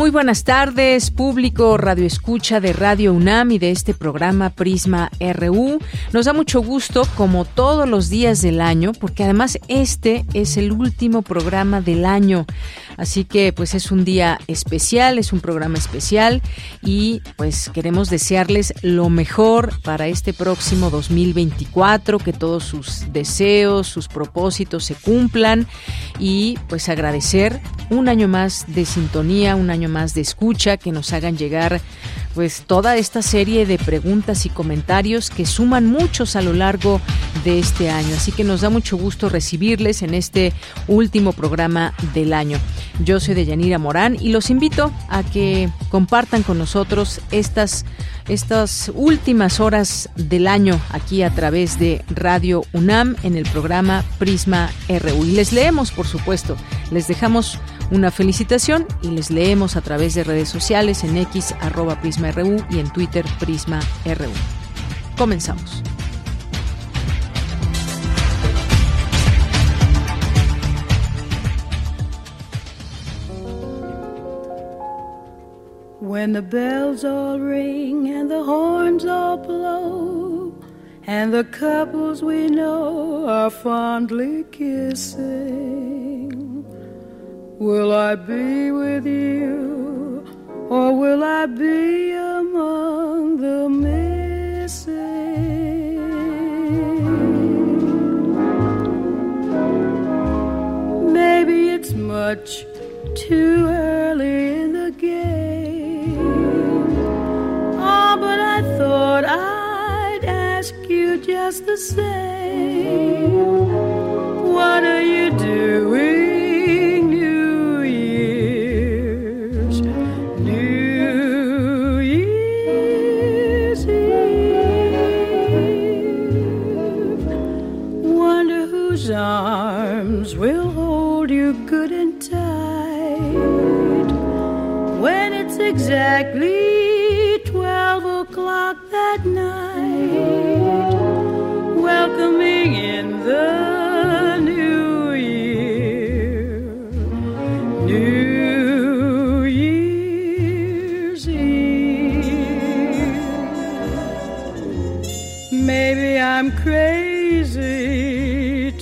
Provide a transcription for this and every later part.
Muy buenas tardes, público Radio Escucha de Radio UNAM y de este programa Prisma RU. Nos da mucho gusto, como todos los días del año, porque además este es el último programa del año. Así que pues es un día especial, es un programa especial y pues queremos desearles lo mejor para este próximo 2024, que todos sus deseos, sus propósitos se cumplan y pues agradecer un año más de sintonía, un año más de escucha, que nos hagan llegar pues toda esta serie de preguntas y comentarios que suman muchos a lo largo de este año. Así que nos da mucho gusto recibirles en este último programa del año. Yo soy Deyanira Morán y los invito a que compartan con nosotros estas estas últimas horas del año aquí a través de Radio UNAM en el programa Prisma RU. Y les leemos, por supuesto, les dejamos una felicitación y les leemos a través de redes sociales en X arroba Prisma RU y en Twitter Prisma RU. Comenzamos. When the bells all ring and the horns all blow, and the couples we know are fondly kissing, will I be with you, or will I be among the missing? Maybe it's much too early in the game Oh, but I thought I'd ask you just the same. What are you doing, arms will hold you good and tight when it's exactly 12 o'clock that night, welcoming in the new year, New Year's Eve. Maybe I'm crazy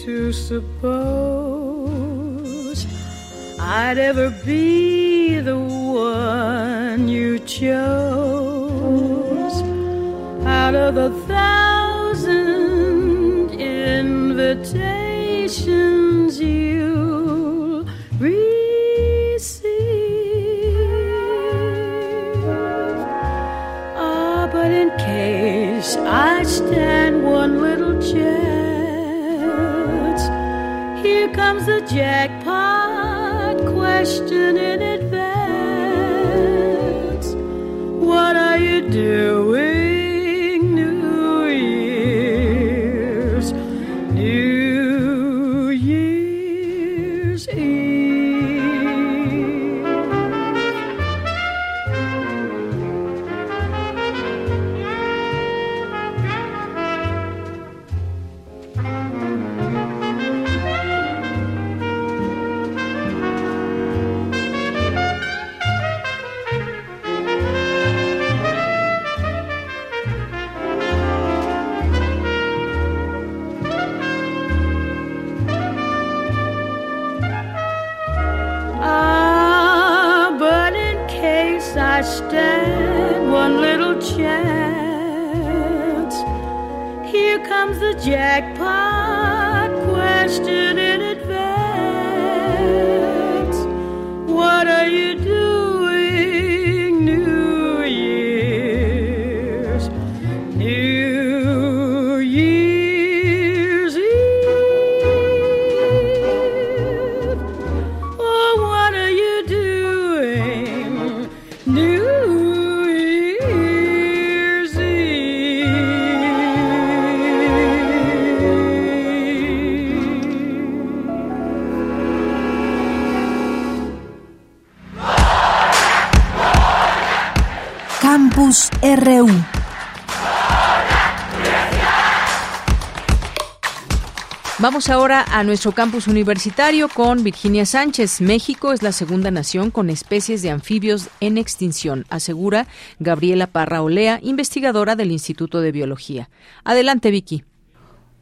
to suppose I'd ever be the one you chose out of a thousand invitations you receive. Ah, but in case I stand one little chance, here comes the jackpot question in advance. What are you doing? Vamos ahora a nuestro campus universitario con Virginia Sánchez. México es la segunda nación con especies de anfibios en extinción, asegura Gabriela Parra Olea, investigadora del Instituto de Biología. Adelante, Vicky.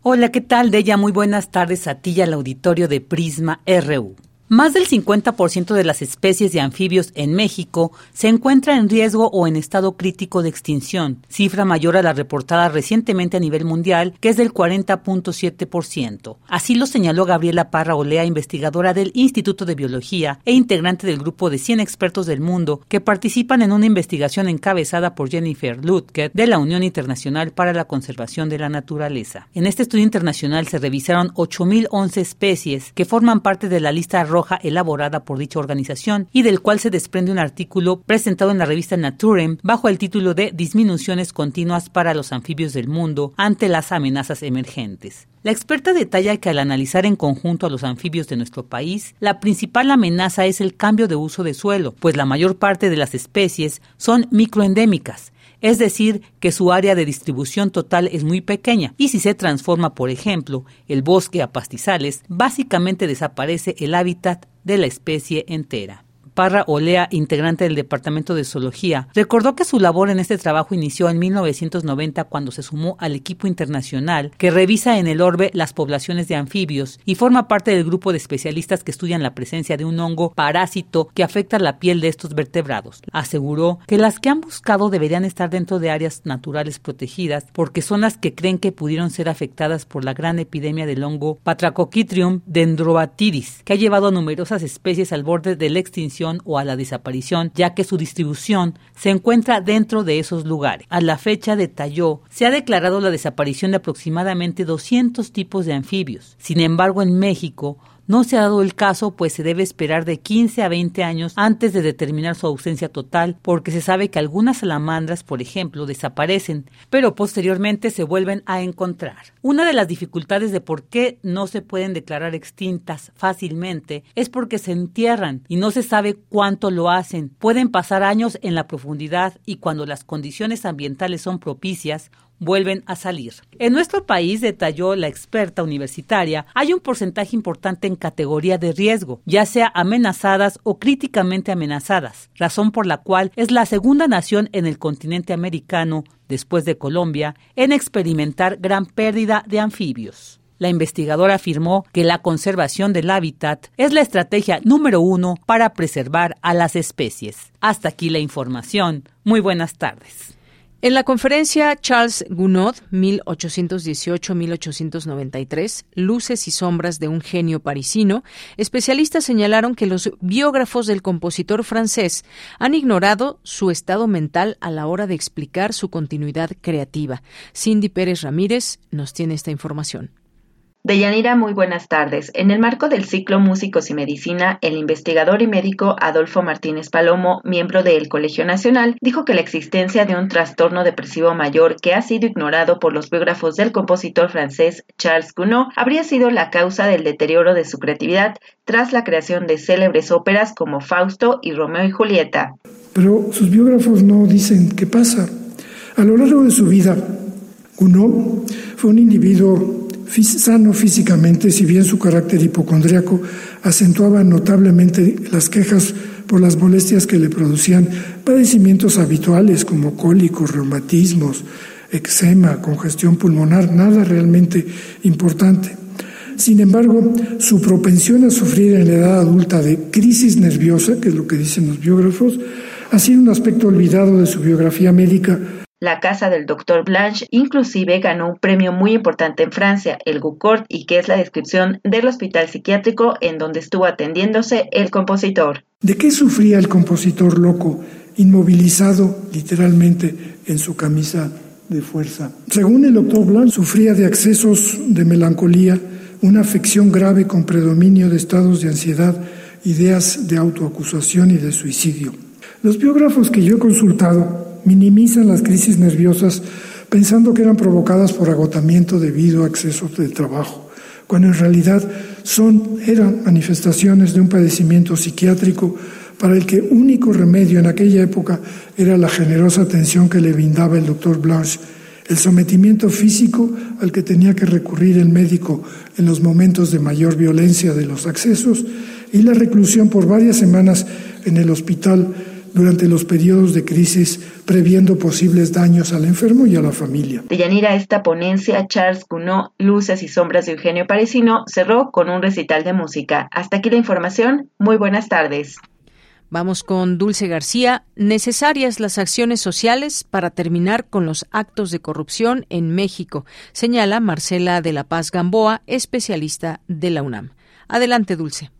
Hola, ¿qué tal, Deya? Muy buenas tardes a ti y al auditorio de Prisma RU. Más del 50% de las especies de anfibios en México se encuentra en riesgo o en estado crítico de extinción, cifra mayor a la reportada recientemente a nivel mundial, que es del 40.7%. Así lo señaló Gabriela Parra Olea, investigadora del Instituto de Biología e integrante del grupo de 100 expertos del mundo que participan en una investigación encabezada por Jennifer Lutke de la Unión Internacional para la Conservación de la Naturaleza. En este estudio internacional se revisaron 8.011 especies que forman parte de la lista roja elaborada por dicha organización y del cual se desprende un artículo presentado en la revista Nature bajo el título de Disminuciones continuas para los anfibios del mundo ante las amenazas emergentes. La experta detalla que al analizar en conjunto a los anfibios de nuestro país, la principal amenaza es el cambio de uso de suelo, pues la mayor parte de las especies son microendémicas, es decir, que su área de distribución total es muy pequeña y si se transforma, por ejemplo, el bosque a pastizales, básicamente desaparece el hábitat de la especie entera. Parra Olea, integrante del Departamento de Zoología, recordó que su labor en este trabajo inició en 1990 cuando se sumó al equipo internacional que revisa en el orbe las poblaciones de anfibios y forma parte del grupo de especialistas que estudian la presencia de un hongo parásito que afecta la piel de estos vertebrados. Aseguró que las que han buscado deberían estar dentro de áreas naturales protegidas porque son las que creen que pudieron ser afectadas por la gran epidemia del hongo Patracochitrium dendrobatidis, que ha llevado a numerosas especies al borde de la extinción o a la desaparición, ya que su distribución se encuentra dentro de esos lugares. A la fecha detalló, se ha declarado la desaparición de aproximadamente 200 tipos de anfibios. Sin embargo, en México, no se ha dado el caso, pues se debe esperar de 15 a 20 años antes de determinar su ausencia total, porque se sabe que algunas salamandras, por ejemplo, desaparecen, pero posteriormente se vuelven a encontrar. Una de las dificultades de por qué no se pueden declarar extintas fácilmente es porque se entierran y no se sabe cuánto lo hacen. Pueden pasar años en la profundidad y cuando las condiciones ambientales son propicias, vuelven a salir. En nuestro país, detalló la experta universitaria, hay un porcentaje importante en categoría de riesgo, ya sea amenazadas o críticamente amenazadas, razón por la cual es la segunda nación en el continente americano, después de Colombia, en experimentar gran pérdida de anfibios. La investigadora afirmó que la conservación del hábitat es la estrategia número uno para preservar a las especies. Hasta aquí la información. Muy buenas tardes. En la conferencia Charles Gounod, 1818-1893, Luces y sombras de un genio parisino, especialistas señalaron que los biógrafos del compositor francés han ignorado su estado mental a la hora de explicar su continuidad creativa. Cindy Pérez Ramírez nos tiene esta información. Deyanira, muy buenas tardes. En el marco del ciclo Músicos y Medicina, el investigador y médico Adolfo Martínez Palomo, miembro del Colegio Nacional, dijo que la existencia de un trastorno depresivo mayor que ha sido ignorado por los biógrafos del compositor francés Charles Gounod habría sido la causa del deterioro de su creatividad tras la creación de célebres óperas como Fausto y Romeo y Julieta. Pero sus biógrafos no dicen qué pasa. A lo largo de su vida, Gounod fue un individuo sano físicamente, si bien su carácter hipocondriaco acentuaba notablemente las quejas por las molestias que le producían padecimientos habituales como cólicos, reumatismos, eczema, congestión pulmonar, nada realmente importante. Sin embargo, su propensión a sufrir en la edad adulta de crisis nerviosa, que es lo que dicen los biógrafos, ha sido un aspecto olvidado de su biografía médica la casa del Dr. Blanche inclusive ganó un premio muy importante en Francia, el Gucort, y que es la descripción del hospital psiquiátrico en donde estuvo atendiéndose el compositor. ¿De qué sufría el compositor loco, inmovilizado literalmente en su camisa de fuerza? Según el Dr. Blanche, sufría de accesos de melancolía, una afección grave con predominio de estados de ansiedad, ideas de autoacusación y de suicidio. Los biógrafos que yo he consultado minimizan las crisis nerviosas pensando que eran provocadas por agotamiento debido a excesos de trabajo, cuando en realidad son, eran manifestaciones de un padecimiento psiquiátrico para el que único remedio en aquella época era la generosa atención que le brindaba el doctor Blanche, el sometimiento físico al que tenía que recurrir el médico en los momentos de mayor violencia de los accesos y la reclusión por varias semanas en el hospital durante los periodos de crisis, previendo posibles daños al enfermo y a la familia. De Yanira, esta ponencia, Charles Gounod, Luces y Sombras de Eugenio Parisino, cerró con un recital de música. Hasta aquí la información. Muy buenas tardes. Vamos con Dulce García. Necesarias las acciones sociales para terminar con los actos de corrupción en México, señala Marcela de la Paz Gamboa, especialista de la UNAM. Adelante, Dulce.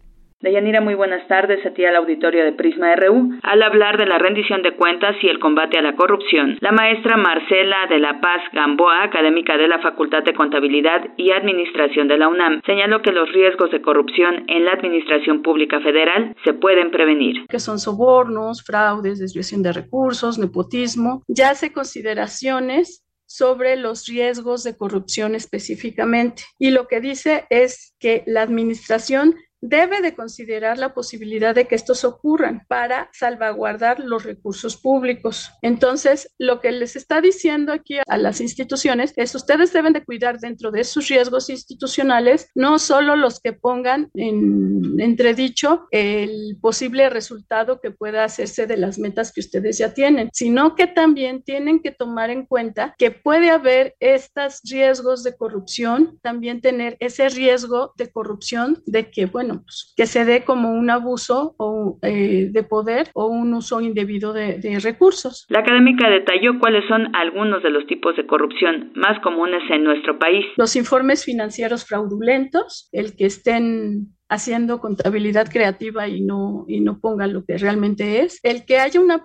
Deyanira, muy buenas tardes a ti al auditorio de Prisma RU. Al hablar de la rendición de cuentas y el combate a la corrupción, la maestra Marcela de la Paz Gamboa, académica de la Facultad de Contabilidad y Administración de la UNAM, señaló que los riesgos de corrupción en la Administración Pública Federal se pueden prevenir. Que son sobornos, fraudes, desviación de recursos, nepotismo. Ya hace consideraciones sobre los riesgos de corrupción específicamente. Y lo que dice es que la administración debe de considerar la posibilidad de que estos ocurran para salvaguardar los recursos públicos. Entonces, lo que les está diciendo aquí a las instituciones es ustedes deben de cuidar dentro de sus riesgos institucionales no solo los que pongan en entredicho el posible resultado que pueda hacerse de las metas que ustedes ya tienen, sino que también tienen que tomar en cuenta que puede haber estos riesgos de corrupción, también tener ese riesgo de corrupción de que, bueno, pues, que se dé como un abuso o, eh, de poder o un uso indebido de, de recursos. La académica detalló cuáles son algunos de los tipos de corrupción más comunes en nuestro país. Los informes financieros fraudulentos, el que estén haciendo contabilidad creativa y no, y no pongan lo que realmente es. El que haya una,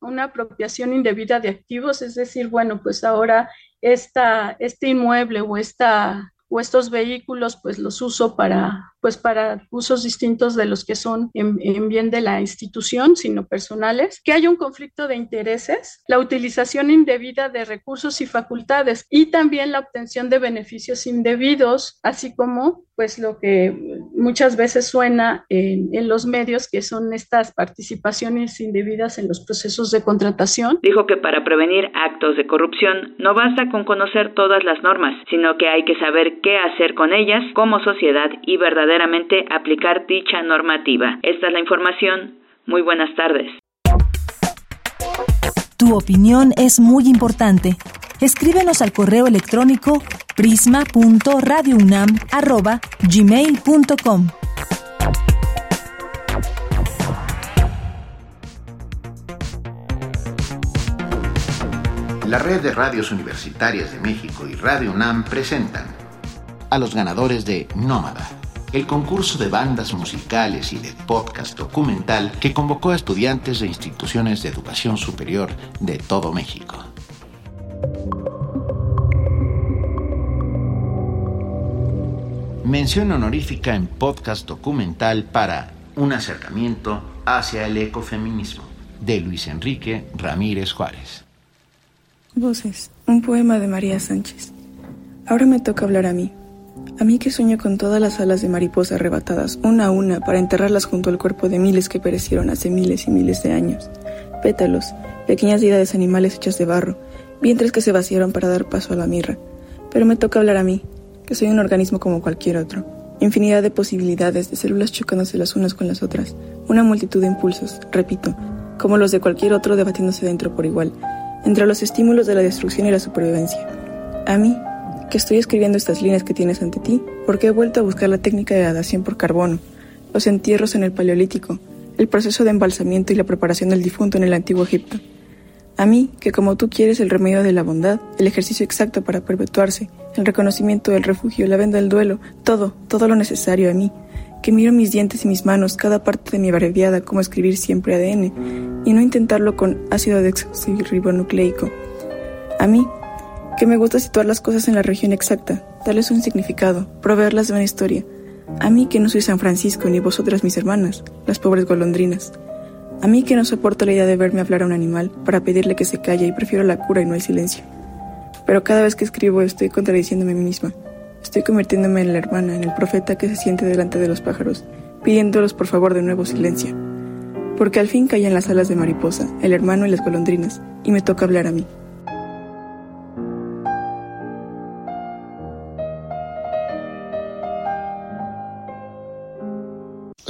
una apropiación indebida de activos, es decir, bueno, pues ahora esta, este inmueble o, esta, o estos vehículos, pues los uso para pues para usos distintos de los que son en, bien de la institución, sino personales, que haya un conflicto de intereses, la utilización indebida de recursos y facultades y también la obtención de beneficios indebidos, así como pues lo que muchas veces suena en, en los medios, que son estas participaciones indebidas en los procesos de contratación. Dijo que para prevenir actos de corrupción no basta con conocer todas las normas, sino que hay que saber qué hacer con ellas como sociedad y verdaderamente aplicar dicha normativa. Esta es la información. Muy buenas tardes. Tu opinión es muy importante. Escríbenos al correo electrónico prisma.radiounam@gmail.com. La red de radios universitarias de México y Radio UNAM presentan a los ganadores de Nómada el concurso de bandas musicales y de podcast documental que convocó a estudiantes de instituciones de educación superior de todo México. Mención honorífica en podcast documental para Un acercamiento hacia el ecofeminismo de Luis Enrique Ramírez Juárez. Voces, un poema de María Sánchez. Ahora me toca hablar a mí a mí que sueño con todas las alas de mariposa arrebatadas, una a una, para enterrarlas junto al cuerpo de miles que perecieron hace miles y miles de años. Pétalos, pequeñas deidades animales hechas de barro, vientres que se vaciaron para dar paso a la mirra. Pero me toca hablar a mí, que soy un organismo como cualquier otro. Infinidad de posibilidades, de células chocándose las unas con las otras, una multitud de impulsos, repito, como los de cualquier otro debatiéndose dentro por igual, entre los estímulos de la destrucción y la supervivencia. A mí, que estoy escribiendo estas líneas que tienes ante ti porque he vuelto a buscar la técnica de datación por carbono, los entierros en el Paleolítico, el proceso de embalsamiento y la preparación del difunto en el Antiguo Egipto. A mí, que como tú quieres el remedio de la bondad, el ejercicio exacto para perpetuarse, el reconocimiento del refugio, la venda del duelo, todo, todo lo necesario a mí, que miro mis dientes y mis manos, cada parte de mi abreviada, como escribir siempre ADN, y no intentarlo con ácido desoxirribonucleico. A mí, que me gusta situar las cosas en la región exacta, darles un significado, proveerlas de una historia. A mí que no soy San Francisco ni vosotras mis hermanas, las pobres golondrinas. A mí que no soporto la idea de verme hablar a un animal para pedirle que se calle y prefiero la cura y no el silencio. Pero cada vez que escribo estoy contradiciéndome a mí misma. Estoy convirtiéndome en la hermana, en el profeta que se siente delante de los pájaros, pidiéndolos por favor de nuevo silencio. porque al fin caían las alas de mariposa, el hermano y las golondrinas, y me toca hablar a mí.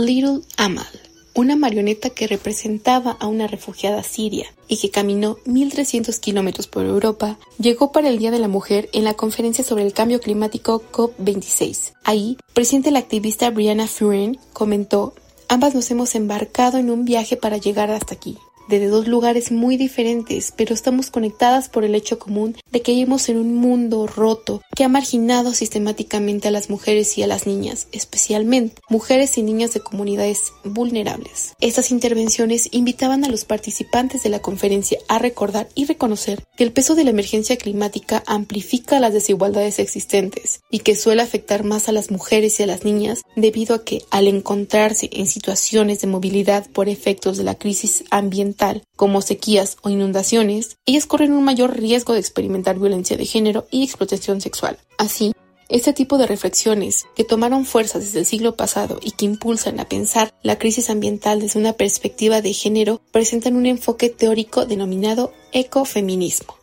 Little Amal, una marioneta que representaba a una refugiada siria y que caminó 1.300 kilómetros por Europa, llegó para el Día de la Mujer en la conferencia sobre el cambio climático COP26. Ahí, presente la activista Brianna Furen comentó Ambas nos hemos embarcado en un viaje para llegar hasta aquí de dos lugares muy diferentes, pero estamos conectadas por el hecho común de que vivimos en un mundo roto que ha marginado sistemáticamente a las mujeres y a las niñas, especialmente mujeres y niñas de comunidades vulnerables. Estas intervenciones invitaban a los participantes de la conferencia a recordar y reconocer que el peso de la emergencia climática amplifica las desigualdades existentes y que suele afectar más a las mujeres y a las niñas debido a que al encontrarse en situaciones de movilidad por efectos de la crisis ambiental como sequías o inundaciones, ellas corren un mayor riesgo de experimentar violencia de género y explotación sexual. Así, este tipo de reflexiones, que tomaron fuerza desde el siglo pasado y que impulsan a pensar la crisis ambiental desde una perspectiva de género, presentan un enfoque teórico denominado ecofeminismo.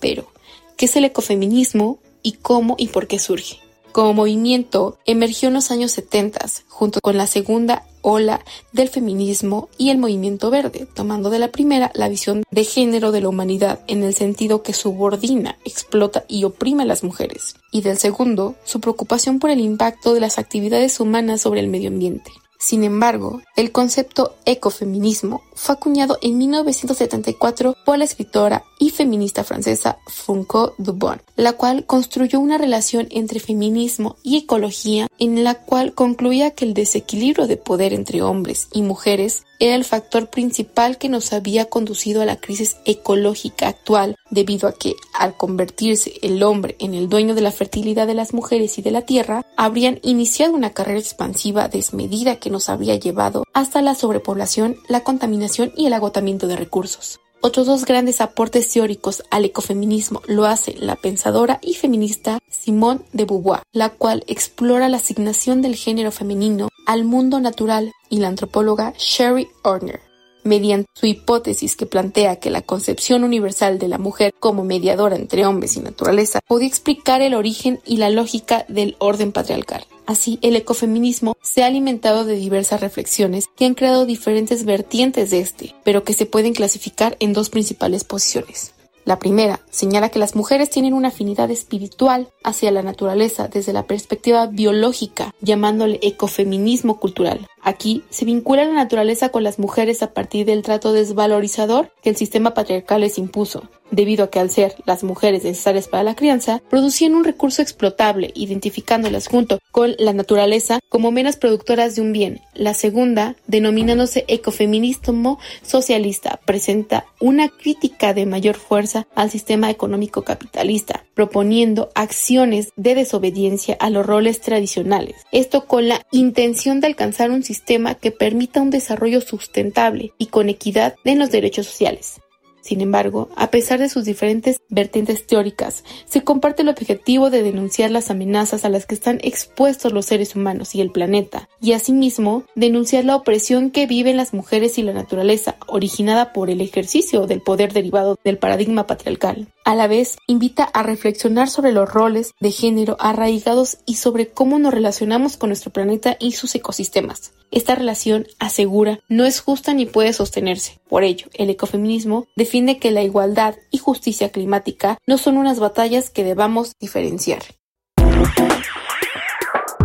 Pero, ¿qué es el ecofeminismo y cómo y por qué surge? Como movimiento, emergió en los años 70 junto con la segunda ola del feminismo y el movimiento verde, tomando de la primera la visión de género de la humanidad en el sentido que subordina, explota y oprime a las mujeres, y del segundo, su preocupación por el impacto de las actividades humanas sobre el medio ambiente. Sin embargo, el concepto ecofeminismo fue acuñado en 1974 por la escritora feminista francesa Francois Dubon, la cual construyó una relación entre feminismo y ecología en la cual concluía que el desequilibrio de poder entre hombres y mujeres era el factor principal que nos había conducido a la crisis ecológica actual, debido a que, al convertirse el hombre en el dueño de la fertilidad de las mujeres y de la tierra, habrían iniciado una carrera expansiva desmedida que nos habría llevado hasta la sobrepoblación, la contaminación y el agotamiento de recursos. Otros dos grandes aportes teóricos al ecofeminismo lo hace la pensadora y feminista Simone de Beauvoir, la cual explora la asignación del género femenino al mundo natural, y la antropóloga Sherry Orner, mediante su hipótesis que plantea que la concepción universal de la mujer como mediadora entre hombres y naturaleza podía explicar el origen y la lógica del orden patriarcal. Así, el ecofeminismo se ha alimentado de diversas reflexiones que han creado diferentes vertientes de este, pero que se pueden clasificar en dos principales posiciones. La primera señala que las mujeres tienen una afinidad espiritual hacia la naturaleza desde la perspectiva biológica, llamándole ecofeminismo cultural. Aquí se vincula la naturaleza con las mujeres a partir del trato desvalorizador que el sistema patriarcal les impuso, debido a que al ser las mujeres necesarias para la crianza, producían un recurso explotable, identificándolas junto con la naturaleza como menos productoras de un bien. La segunda, denominándose ecofeminismo socialista, presenta una crítica de mayor fuerza al sistema económico capitalista, proponiendo acciones de desobediencia a los roles tradicionales. Esto con la intención de alcanzar un sistema que permita un desarrollo sustentable y con equidad en los derechos sociales. Sin embargo, a pesar de sus diferentes vertientes teóricas, se comparte el objetivo de denunciar las amenazas a las que están expuestos los seres humanos y el planeta, y asimismo denunciar la opresión que viven las mujeres y la naturaleza, originada por el ejercicio del poder derivado del paradigma patriarcal. A la vez, invita a reflexionar sobre los roles de género arraigados y sobre cómo nos relacionamos con nuestro planeta y sus ecosistemas. Esta relación, asegura, no es justa ni puede sostenerse. Por ello, el ecofeminismo defiende que la igualdad y justicia climática no son unas batallas que debamos diferenciar.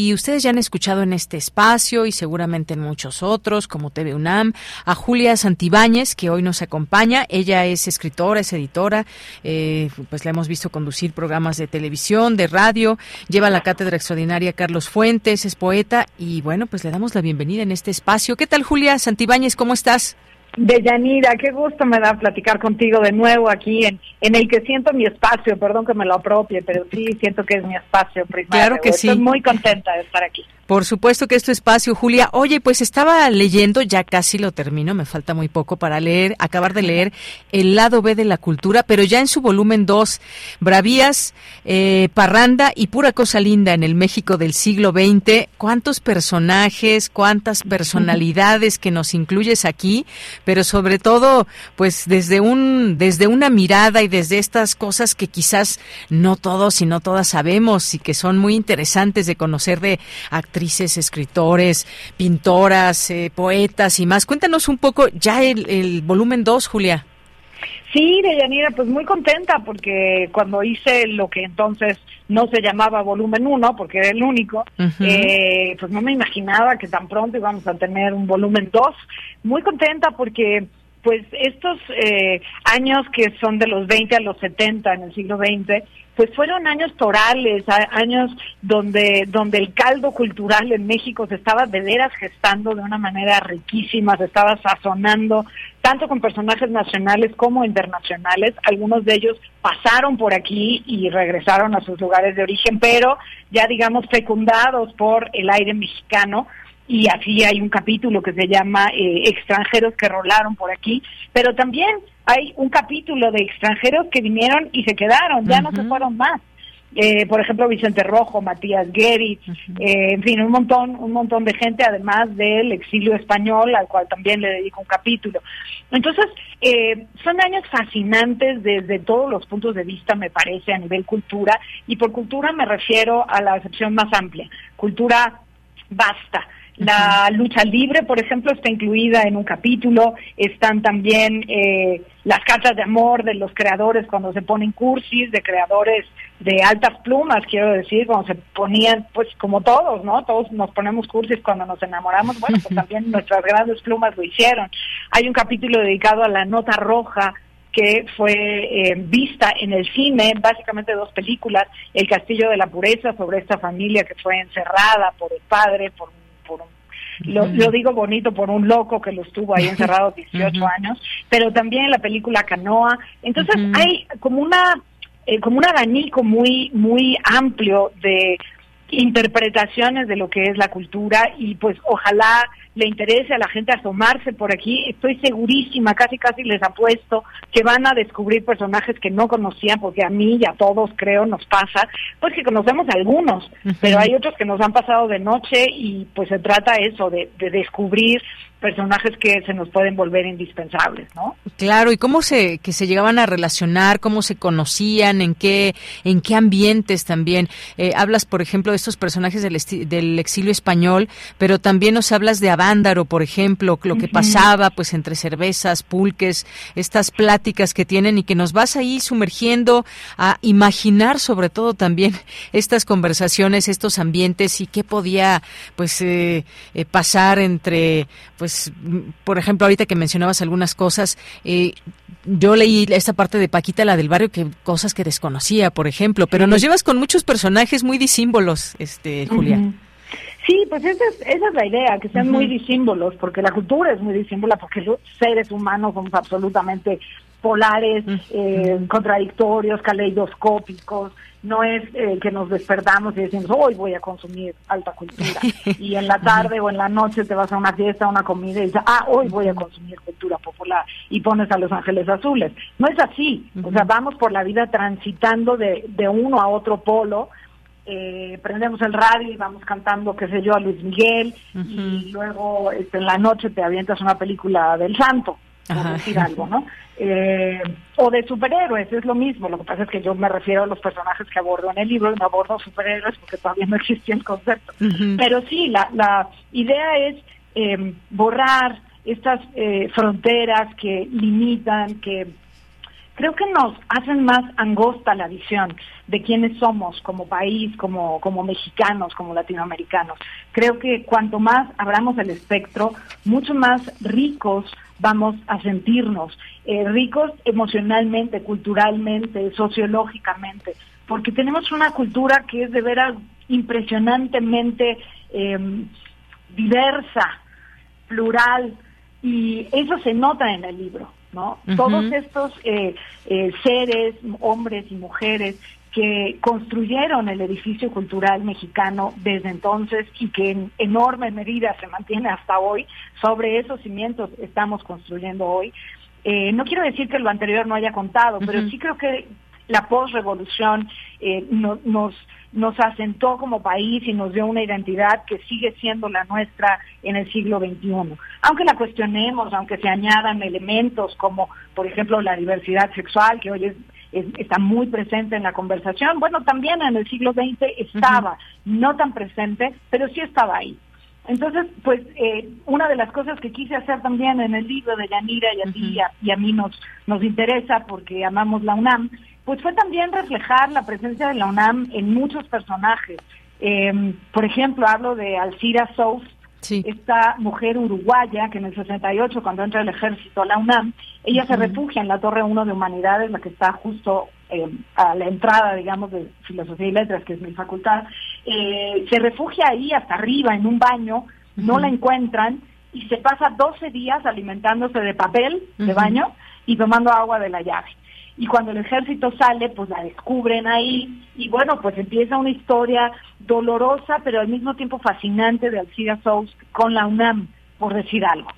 Y ustedes ya han escuchado en este espacio y seguramente en muchos otros, como TV UNAM, a Julia Santibáñez, que hoy nos acompaña. Ella es escritora, es editora, eh, pues la hemos visto conducir programas de televisión, de radio, lleva la cátedra extraordinaria Carlos Fuentes, es poeta y bueno, pues le damos la bienvenida en este espacio. ¿Qué tal Julia Santibáñez? ¿Cómo estás? Deyanira, qué gusto me da platicar contigo de nuevo aquí en, en el que siento mi espacio, perdón que me lo apropie, pero sí siento que es mi espacio primario. Claro que sí. Estoy muy contenta de estar aquí. Por supuesto que es espacio, Julia. Oye, pues estaba leyendo, ya casi lo termino, me falta muy poco para leer, acabar de leer El lado B de la cultura, pero ya en su volumen 2, Bravías, eh, Parranda y Pura Cosa Linda en el México del siglo XX. ¿Cuántos personajes, cuántas personalidades que nos incluyes aquí? Pero sobre todo, pues desde, un, desde una mirada y desde estas cosas que quizás no todos y no todas sabemos y que son muy interesantes de conocer de actrices actrices, escritores, pintoras, eh, poetas y más. Cuéntanos un poco ya el, volumen 2, Julia. Sí, Deyanira, pues muy contenta porque cuando hice lo que entonces no se llamaba volumen 1, porque era el único, eh, pues no me imaginaba que tan pronto íbamos a tener un volumen 2. Muy contenta porque pues estos eh, años que son de los 20 a los 70 en el siglo XX, pues fueron años torales, años donde, donde el caldo cultural en México se estaba de veras gestando de una manera riquísima, se estaba sazonando, tanto con personajes nacionales como internacionales. Algunos de ellos pasaron por aquí y regresaron a sus lugares de origen, pero ya digamos fecundados por el aire mexicano y así hay un capítulo que se llama eh, extranjeros que rolaron por aquí, pero también hay un capítulo de extranjeros que vinieron y se quedaron, ya no se fueron más. Eh, por ejemplo Vicente Rojo, Matías Guerri, eh, en fin, un montón, un montón de gente, además del exilio español, al cual también le dedico un capítulo. Entonces, son años fascinantes desde todos los puntos de vista, me parece, a nivel cultura, y por cultura me refiero a la acepción más amplia, cultura vasta, la lucha libre, por ejemplo, está incluida en un capítulo. Están también eh, las cartas de amor de los creadores cuando se ponen cursis, de creadores de altas plumas, quiero decir, cuando se ponían, pues como todos, ¿no? Todos nos ponemos cursis cuando nos enamoramos. Bueno, pues también nuestras grandes plumas lo hicieron. Hay un capítulo dedicado a la nota roja que fue eh, vista en el cine, básicamente dos películas, El Castillo de la Pureza, sobre esta familia que fue encerrada por el padre, por lo, digo bonito por un loco que lo estuvo ahí encerrado 18 años, pero también la película Canoa. Entonces hay como una eh, como un abanico muy muy amplio de interpretaciones de lo que es la cultura y pues ojalá le interese a la gente asomarse por aquí, estoy segurísima, casi casi les apuesto que van a descubrir personajes que no conocían, porque a mí y a todos creo nos pasa, pues que conocemos algunos, pero hay otros que nos han pasado de noche y pues se trata eso, de, de descubrir personajes que se nos pueden volver indispensables, ¿no? Claro, y cómo se que se llegaban a relacionar, cómo se conocían, en qué en qué ambientes también. Eh, hablas, por ejemplo, de estos personajes del, del, exilio español, pero también nos hablas de Avándaro, por ejemplo, lo que pasaba, pues entre cervezas, pulques, estas pláticas que tienen y que nos vas ahí sumergiendo a imaginar, sobre todo también estas conversaciones, estos ambientes y qué podía, pues, eh, eh, pasar entre, pues pues, por ejemplo, ahorita que mencionabas algunas cosas, eh, yo leí esta parte de Paquita, la del barrio, que cosas que desconocía, por ejemplo, pero nos llevas con muchos personajes muy disímbolos, este, Julia. Sí, pues esa es, esa es la idea, que sean muy disímbolos, porque la cultura es muy disímbola, porque los seres humanos somos absolutamente polares, eh, contradictorios, caleidoscópicos, no es eh, que nos despertamos y decimos, hoy voy a consumir alta cultura. y en la tarde o en la noche te vas a una fiesta, a una comida y dices, ah, hoy voy a consumir cultura popular. Y pones a Los Ángeles Azules. No es así. O sea, vamos por la vida transitando de, de uno a otro polo. Eh, prendemos el radio y vamos cantando, qué sé yo, a Luis Miguel. Y luego este, en la noche te avientas una película del santo por decir algo, ¿no? Eh, o de superhéroes, es lo mismo. Lo que pasa es que yo me refiero a los personajes que abordo en el libro, no abordo superhéroes porque todavía no existía el concepto. Pero sí, la, la idea es eh, borrar estas eh, fronteras que limitan, que creo que nos hacen más angosta la visión de quiénes somos como país, como, como mexicanos, como latinoamericanos. Creo que cuanto más abramos el espectro, mucho más ricos vamos a sentirnos, eh, ricos emocionalmente, culturalmente, sociológicamente, porque tenemos una cultura que es de veras impresionantemente em, diversa, plural, y eso se nota en el libro. ¿no? Todos estos eh, eh, seres, hombres y mujeres que construyeron el edificio cultural mexicano desde entonces y que en enorme medida se mantiene hasta hoy. Sobre esos cimientos estamos construyendo hoy. Eh, no quiero decir que lo anterior no haya contado, pero sí creo que la postrevolución eh, nos, nos asentó como país y nos dio una identidad que sigue siendo la nuestra en el siglo XXI. Aunque la cuestionemos, aunque se añadan elementos como, por ejemplo, la diversidad sexual, que hoy es está muy presente en la conversación. Bueno, también en el siglo XX estaba, no tan presente, pero sí estaba ahí. Entonces, pues eh, una de las cosas que quise hacer también en el libro de Yanira y a ti y, a, mí nos, nos interesa porque amamos la UNAM, pues fue también reflejar la presencia de la UNAM en muchos personajes. Eh, por ejemplo, hablo de Alcira Sous, esta mujer uruguaya que en el 68, cuando entra el ejército a la UNAM, ella se refugia en la Torre 1 de Humanidades, la que está justo eh, a la entrada, digamos, de Filosofía y Letras, que es mi facultad. Eh, se refugia ahí hasta arriba, en un baño, no la encuentran y se pasa 12 días alimentándose de papel de baño y tomando agua de la llave y cuando el ejército sale, pues la descubren ahí y bueno, pues empieza una historia dolorosa, pero al mismo tiempo fascinante de Alcida Sous con la UNAM, por decir algo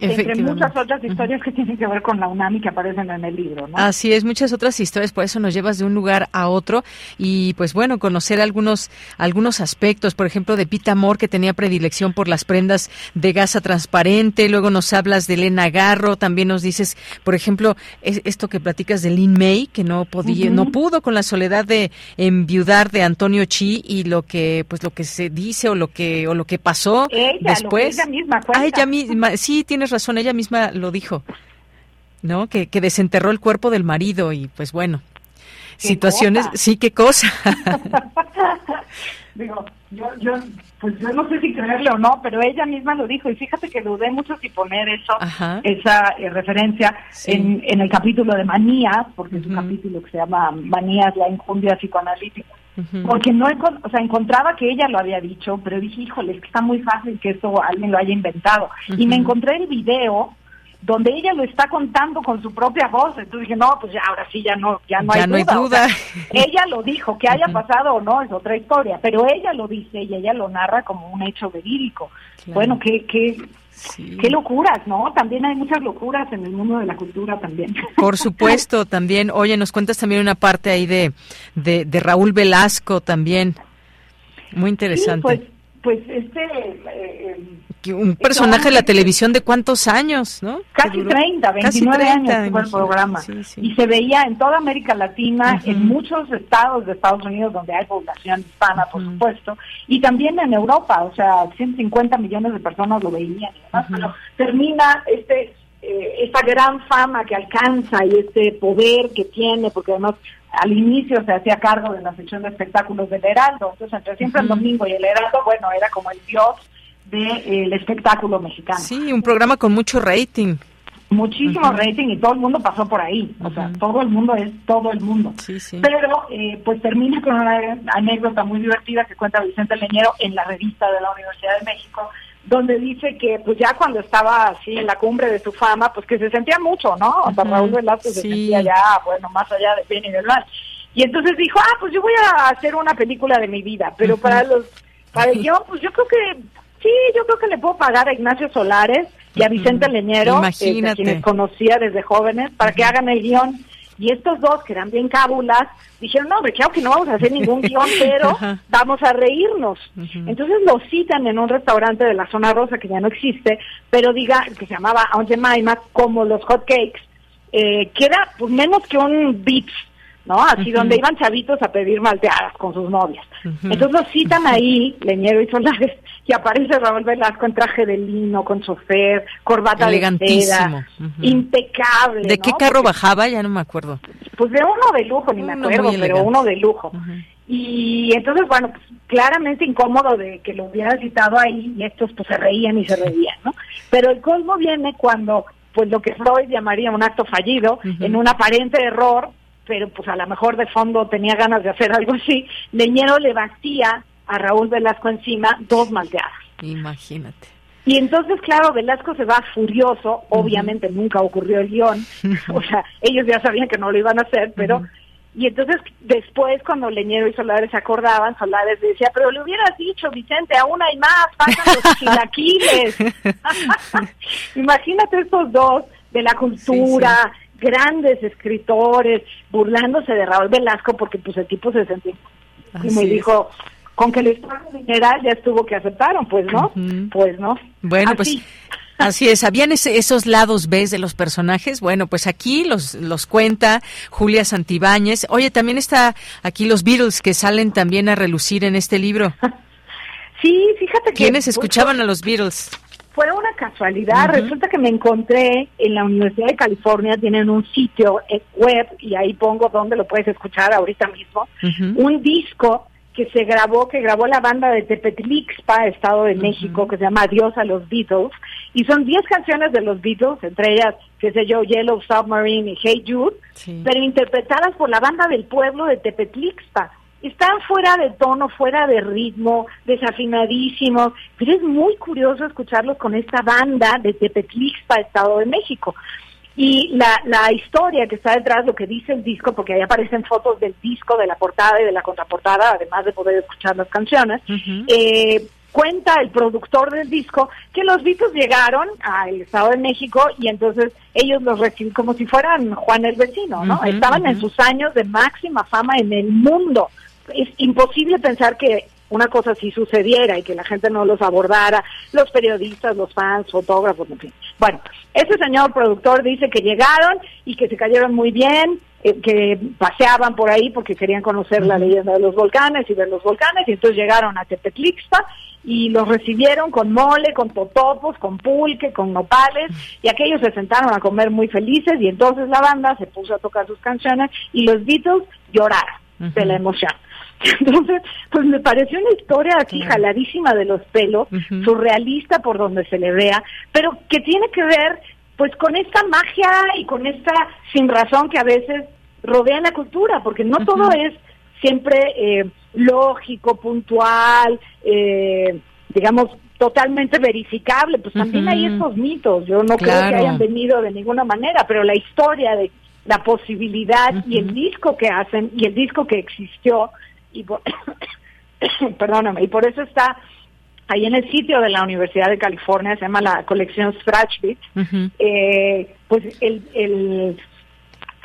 entre muchas otras historias que tienen que ver con la UNAM y que aparecen en el libro. ¿no? Así es, muchas otras historias, por eso nos llevas de un lugar a otro y pues bueno, conocer algunos algunos aspectos, por ejemplo, de Pita Amor que tenía predilección por las prendas de gasa transparente, luego nos hablas de Elena Garro, también nos dices, por ejemplo, esto que platicas de Lin May, que no podía, no pudo con la soledad de enviudar de Antonio Chi y lo que pues lo que se dice o lo que o lo que pasó después. ella misma ah, ella misma, sí, razón, ella misma lo dijo, ¿no? Que, que desenterró el cuerpo del marido y pues bueno, situaciones, sí, qué cosa. Digo, yo, yo, pues yo no sé si creerle o no, pero ella misma lo dijo y fíjate que dudé mucho si poner eso, esa eh, referencia en, en el capítulo de manías, porque es un capítulo que se llama Manías, la injundia psicoanalítica. Porque no, o sea, encontraba que ella lo había dicho, pero dije, híjole, es que está muy fácil que eso alguien lo haya inventado. Y me encontré el video donde ella lo está contando con su propia voz. Entonces dije, no, pues ya, ahora sí ya no, ya no hay duda. ella lo dijo, que haya pasado o no es otra historia, pero ella lo dice y ella lo narra como un hecho verídico. Bueno, qué, qué, Qué locuras, ¿no? También hay muchas locuras en el mundo de la cultura también. Por supuesto, también. Oye, nos cuentas también una parte ahí de, de, de Raúl Velasco también. Muy interesante. pues, pues este... Eh, un personaje de la televisión de cuántos años, ¿no? Casi 30, 29 años fue el programa. Y se veía en toda América Latina, en muchos estados de Estados Unidos donde hay población hispana, por supuesto, y también en Europa, o sea, 150 millones de personas lo veían y demás, pero termina este eh, esta gran fama que alcanza y este poder que tiene, porque además al inicio se hacía cargo de la sección de espectáculos del Heraldo, entonces entre siempre el domingo y el Heraldo, bueno, era como el dios del espectáculo mexicano. Sí, un programa con mucho rating. Muchísimo rating y todo el mundo pasó por ahí. O sea, todo el mundo es todo el mundo. Sí, sí. Pero eh, pues termina con una anécdota muy divertida que cuenta Vicente Leñero en la revista de la Universidad de México, donde dice que pues ya cuando estaba así en la cumbre de su fama, pues que se sentía mucho, ¿no? O sea, Raúl Velasco se sentía ya, bueno, más allá de bien y del mal. Y entonces dijo, ah, pues yo voy a hacer una película de mi vida, pero para los, para el pues yo creo que Sí, yo creo que le puedo pagar a Ignacio Solares y a Vicente Leñero, eh, quienes conocía desde jóvenes, para que hagan el guion. Y estos dos, que eran bien cábulas, dijeron, no, hombre, claro que no vamos a hacer ningún guion, pero vamos a reírnos. Entonces lo citan en un restaurante de la zona rosa, que ya no existe, pero diga, que se llamaba Aunt Jemima, como los hot cakes, eh, que era pues, menos que un beats ¿no? Así donde iban chavitos a pedir malteadas con sus novias. Entonces los citan ahí, Leñero y Solares, y aparece Raúl Velasco en traje de lino, con chofer, corbata de seda, impecable. ¿De qué carro bajaba? Ya no me acuerdo. Pues de uno de lujo, ni me acuerdo, pero uno de lujo. Y entonces, bueno, pues, claramente incómodo de que lo hubieran citado ahí y estos pues se reían y se reían, ¿no? Pero el colmo viene cuando pues lo que Freud llamaría un acto fallido, en un aparente error, pero pues a lo mejor de fondo tenía ganas de hacer algo así, Leñero le vacía a Raúl Velasco encima dos malteadas. Imagínate. Y entonces, claro, Velasco se va furioso, obviamente nunca ocurrió el guion, o sea, ellos ya sabían que no lo iban a hacer, pero Y entonces después cuando Leñero y Solares se acordaban, Solares decía, pero le hubieras dicho, Vicente, aún hay más, pasan los chilaquiles. Imagínate estos dos de la cultura, grandes escritores, burlándose de Raúl Velasco porque pues el tipo se sentía. y me dijo, con que les pague general ya estuvo que aceptaron, pues no, pues no. Bueno, pues Así es, habían esos lados B de los personajes. Bueno, pues aquí los, los cuenta Julia Santibáñez. Oye, también está aquí los Beatles que salen también a relucir en este libro. Sí, fíjate que... ¿Quiénes escuchaban a los Beatles? Fue una casualidad. Resulta que me encontré en la Universidad de California, tienen un sitio web y ahí pongo donde lo puedes escuchar ahorita mismo, un disco que se grabó, que grabó la banda de Tepetlixpa, Estado de México, que se llama Adiós a los Beatles, y son 10 canciones de los Beatles, entre ellas, qué sé yo, Yellow Submarine y Hey Jude, pero interpretadas por la banda del pueblo de Tepetlixpa. Están fuera de tono, fuera de ritmo, desafinadísimos, pero es muy curioso escucharlos con esta banda de Tepetlixpa, Estado de México. Y la, la historia que está detrás, lo que dice el disco, porque ahí aparecen fotos del disco, de la portada y de la contraportada, además de poder escuchar las canciones, eh, cuenta el productor del disco que los Beatles llegaron al Estado de México y entonces ellos los recibieron como si fueran Juan el vecino, ¿no? Estaban en sus años de máxima fama en el mundo. Es imposible pensar que una cosa así sucediera y que la gente no los abordara, los periodistas, los fans, fotógrafos, en fin. Bueno, ese señor productor dice que llegaron y que se cayeron muy bien, eh, que paseaban por ahí porque querían conocer la leyenda de los volcanes y ver los volcanes, y entonces llegaron a Tepetlixpa y los recibieron con mole, con totopos, con pulque, con nopales, y aquellos se sentaron a comer muy felices, y entonces la banda se puso a tocar sus canciones y los Beatles lloraron de la emoción. Entonces, pues me pareció una historia así jaladísima de los pelos, surrealista por donde se le vea, pero que tiene que ver pues con esta magia y con esta sin razón que a veces rodea la cultura, porque no todo es siempre eh, lógico, puntual, eh, digamos, totalmente verificable, pues también hay esos mitos, yo no creo que hayan venido de ninguna manera, pero la historia de la posibilidad y el disco que hacen y el disco que existió y por, perdóname, y por eso está ahí en el sitio de la Universidad de California, se llama la colección Scratch eh, pues el, el,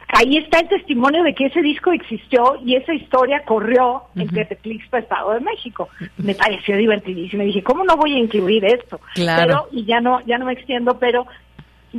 ahí está el testimonio de que ese disco existió y esa historia corrió en Tepetlixpa, Estado de México. Me pareció divertidísimo. Y dije, ¿cómo no voy a incluir esto? Claro. Pero, y ya no, ya no me extiendo, pero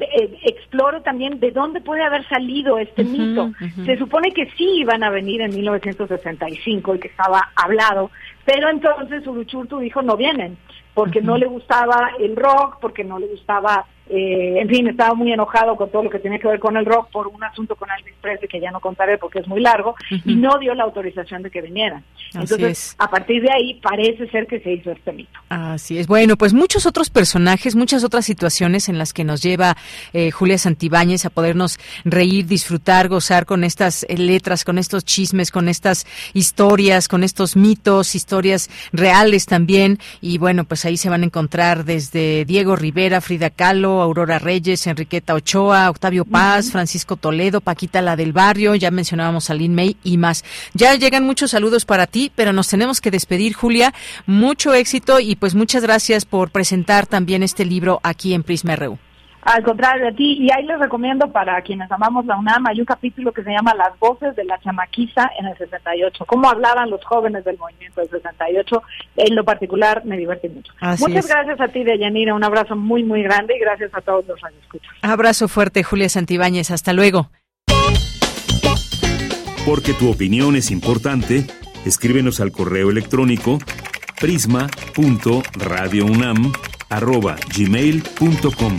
eh, exploro también de dónde puede haber salido este mito. Se supone que sí iban a venir en 1965 y que estaba hablado, pero entonces Uruchurtu dijo no vienen, porque no le gustaba el rock, porque no le gustaba eh, en fin, estaba muy enojado con todo lo que tenía que ver con el rock por un asunto con Elvis Presley que ya no contaré porque es muy largo y no dio la autorización de que vinieran. Entonces, a partir de ahí parece ser que se hizo este mito. Así es. Bueno, pues muchos otros personajes, muchas otras situaciones en las que nos lleva eh, Julia Santibáñez a podernos reír, disfrutar, gozar con estas eh, letras, con estos chismes, con estas historias, con estos mitos, historias reales también. Y bueno, pues ahí se van a encontrar desde Diego Rivera, Frida Kahlo, Aurora Reyes, Enriqueta Ochoa, Octavio Paz, Francisco Toledo, Paquita la del Barrio, ya mencionábamos a Lin May y más. Ya llegan muchos saludos para ti, pero nos tenemos que despedir, Julia. Mucho éxito y pues muchas gracias por presentar también este libro aquí en Prisma RU. Al contrario de ti, y ahí les recomiendo para quienes amamos la UNAM, hay un capítulo que se llama Las voces de la chamaquiza en el 68, cómo hablaban los jóvenes del movimiento del 68, en lo particular me divertí mucho. Muchas gracias a ti, Deyanira, un abrazo muy, muy grande y gracias a todos los radioescuchas. Abrazo fuerte, Julia Santibáñez, hasta luego. Porque tu opinión es importante, escríbenos al correo electrónico prisma.radiounam@gmail.com.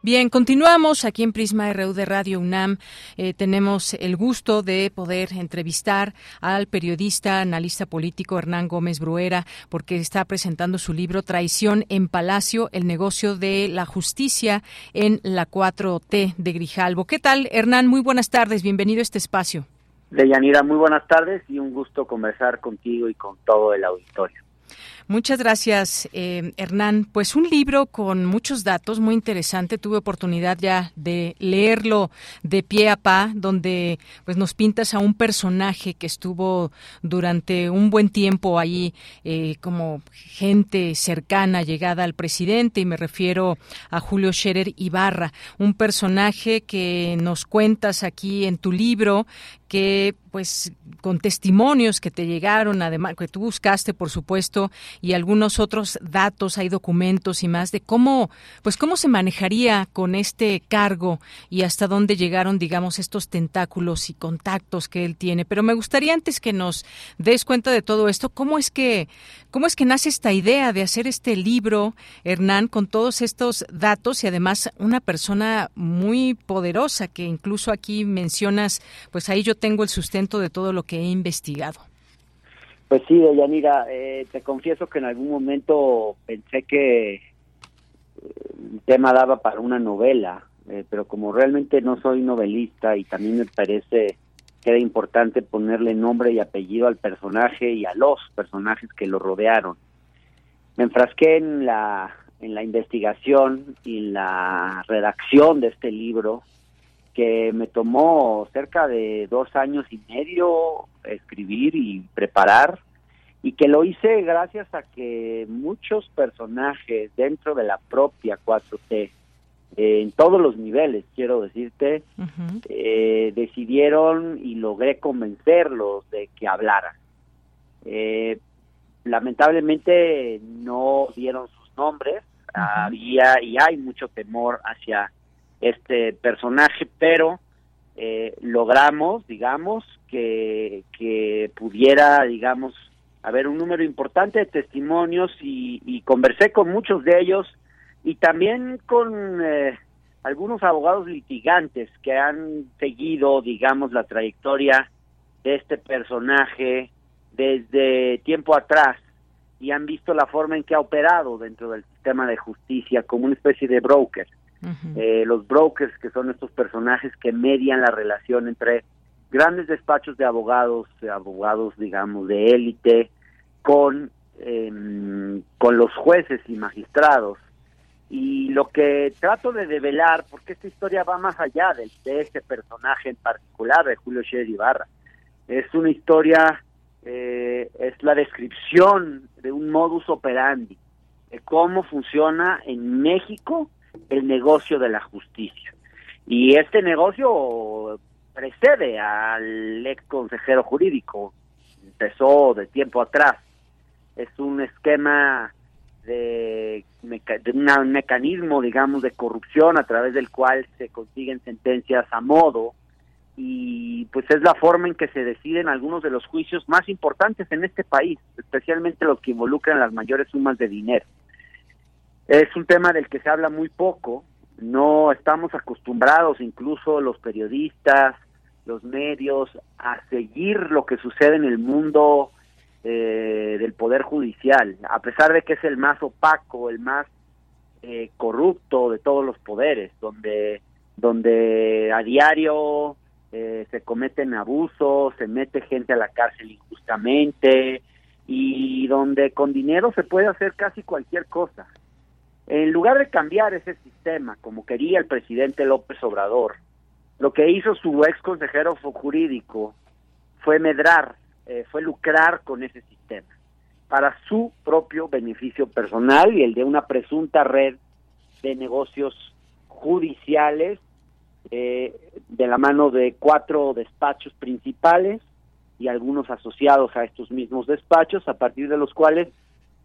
Bien, continuamos aquí en Prisma RU de Radio UNAM. Eh, tenemos el gusto de poder entrevistar al periodista, analista político Hernán Gómez Bruera, porque está presentando su libro Traición en Palacio, el negocio de la justicia en la 4T de Grijalvo. ¿Qué tal, Hernán? Muy buenas tardes, bienvenido a este espacio. Deyanira, muy buenas tardes y un gusto conversar contigo y con todo el auditorio. Muchas gracias, eh, Hernán. Pues un libro con muchos datos, muy interesante. Tuve oportunidad ya de leerlo de pie a pa, donde pues nos pintas a un personaje que estuvo durante un buen tiempo ahí eh, como gente cercana, llegada al presidente, y me refiero a Julio Scherer Ibarra, un personaje que nos cuentas aquí en tu libro, que pues con testimonios que te llegaron, además que tú buscaste, por supuesto, y algunos otros datos, hay documentos y más de cómo, pues cómo se manejaría con este cargo y hasta dónde llegaron, digamos, estos tentáculos y contactos que él tiene. Pero me gustaría antes que nos des cuenta de todo esto, cómo es que, cómo es que nace esta idea de hacer este libro, Hernán, con todos estos datos y además una persona muy poderosa que incluso aquí mencionas, pues ahí yo tengo el sustento de todo lo que he investigado. Pues sí, Deyanira, eh, te confieso que en algún momento pensé que eh, el tema daba para una novela, eh, pero como realmente no soy novelista y también me parece que era importante ponerle nombre y apellido al personaje y a los personajes que lo rodearon. Me enfrasqué en la en la investigación y la redacción de este libro que me tomó cerca de dos años y medio escribir y preparar y que lo hice gracias a que muchos personajes dentro de la propia 4T, en todos los niveles, quiero decirte, eh, decidieron y logré convencerlos de que hablaran. Eh, lamentablemente no dieron sus nombres, había y hay mucho temor hacia este personaje, pero eh, logramos, digamos, que, que pudiera, digamos, haber un número importante de testimonios y, conversé con muchos de ellos y también con eh, algunos abogados litigantes que han seguido, digamos, la trayectoria de este personaje desde tiempo atrás y han visto la forma en que ha operado dentro del sistema de justicia como una especie de broker. Eh, los brokers, que son estos personajes que median la relación entre grandes despachos de abogados, abogados, digamos, de élite, con, em, con los jueces y magistrados. Y lo que trato de develar, porque esta historia va más allá de, de este personaje en particular, de Julio Scherer Ibarra, es una historia, eh, es la descripción de un modus operandi, de cómo funciona en México el negocio de la justicia. Y este negocio precede al ex consejero jurídico, empezó de tiempo atrás. Es un esquema de, un mecanismo, digamos, de corrupción a través del cual se consiguen sentencias a modo y pues es la forma en que se deciden algunos de los juicios más importantes en este país, especialmente los que involucran las mayores sumas de dinero. Es un tema del que se habla muy poco, no estamos acostumbrados, incluso los periodistas, los medios, a seguir lo que sucede en el mundo eh, del Poder Judicial, a pesar de que es el más opaco, el más eh, corrupto de todos los poderes, donde, donde a diario eh, se cometen abusos, se mete gente a la cárcel injustamente y donde con dinero se puede hacer casi cualquier cosa. En lugar de cambiar ese sistema, como quería el presidente López Obrador, lo que hizo su ex consejero jurídico fue medrar, eh, fue lucrar con ese sistema para su propio beneficio personal y el de una presunta red de negocios judiciales eh, de la mano de cuatro despachos principales y algunos asociados a estos mismos despachos, a partir de los cuales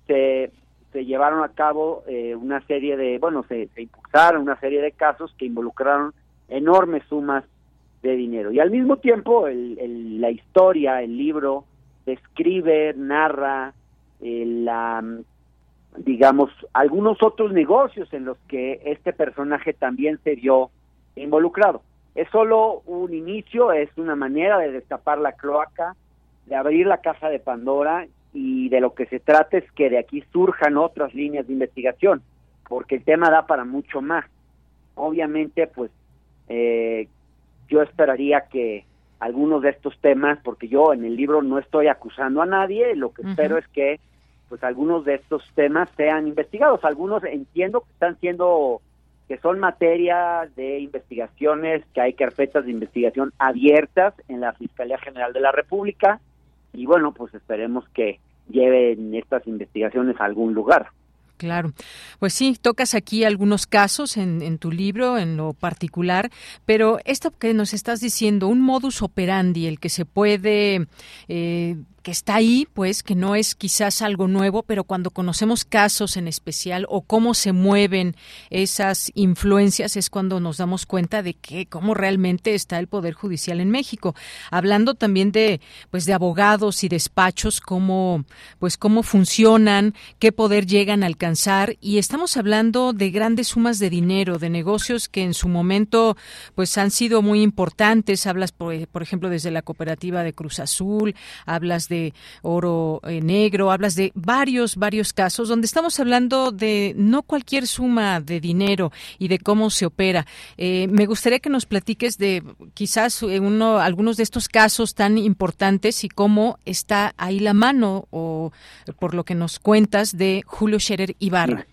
se se llevaron a cabo eh, una serie de, bueno, se, impulsaron una serie de casos que involucraron enormes sumas de dinero. Y al mismo tiempo, el, la historia, el libro, describe, narra, eh, la, digamos, algunos otros negocios en los que este personaje también se vio involucrado. Es solo un inicio, es una manera de destapar la cloaca, de abrir la caja de Pandora y de lo que se trata es que de aquí surjan otras líneas de investigación, porque el tema da para mucho más. Obviamente, pues eh, yo esperaría que algunos de estos temas, porque yo en el libro no estoy acusando a nadie, lo que espero es que pues algunos de estos temas sean investigados. Algunos entiendo que están siendo que son materia de investigaciones, que hay carpetas de investigación abiertas en la Fiscalía General de la República y bueno, pues esperemos que lleven estas investigaciones a algún lugar. Claro, pues sí, tocas aquí algunos casos en, en, tu libro, en lo particular, pero esto que nos estás diciendo, un modus operandi, el que se puede eh, que está ahí, pues que no es quizás algo nuevo, pero cuando conocemos casos en especial o cómo se mueven esas influencias es cuando nos damos cuenta de que cómo realmente está el poder judicial en México. Hablando también de pues de abogados y despachos, cómo pues cómo funcionan, qué poder llegan a alcanzar y estamos hablando de grandes sumas de dinero, de negocios que en su momento pues han sido muy importantes. Hablas por, por ejemplo desde la cooperativa de Cruz Azul, hablas de de oro eh, negro, hablas de varios, varios casos donde estamos hablando de no cualquier suma de dinero y de cómo se opera. Eh, me gustaría que nos platiques de quizás eh, uno, algunos de estos casos tan importantes y cómo está ahí la mano o por lo que nos cuentas de Julio Scherer Ibarra.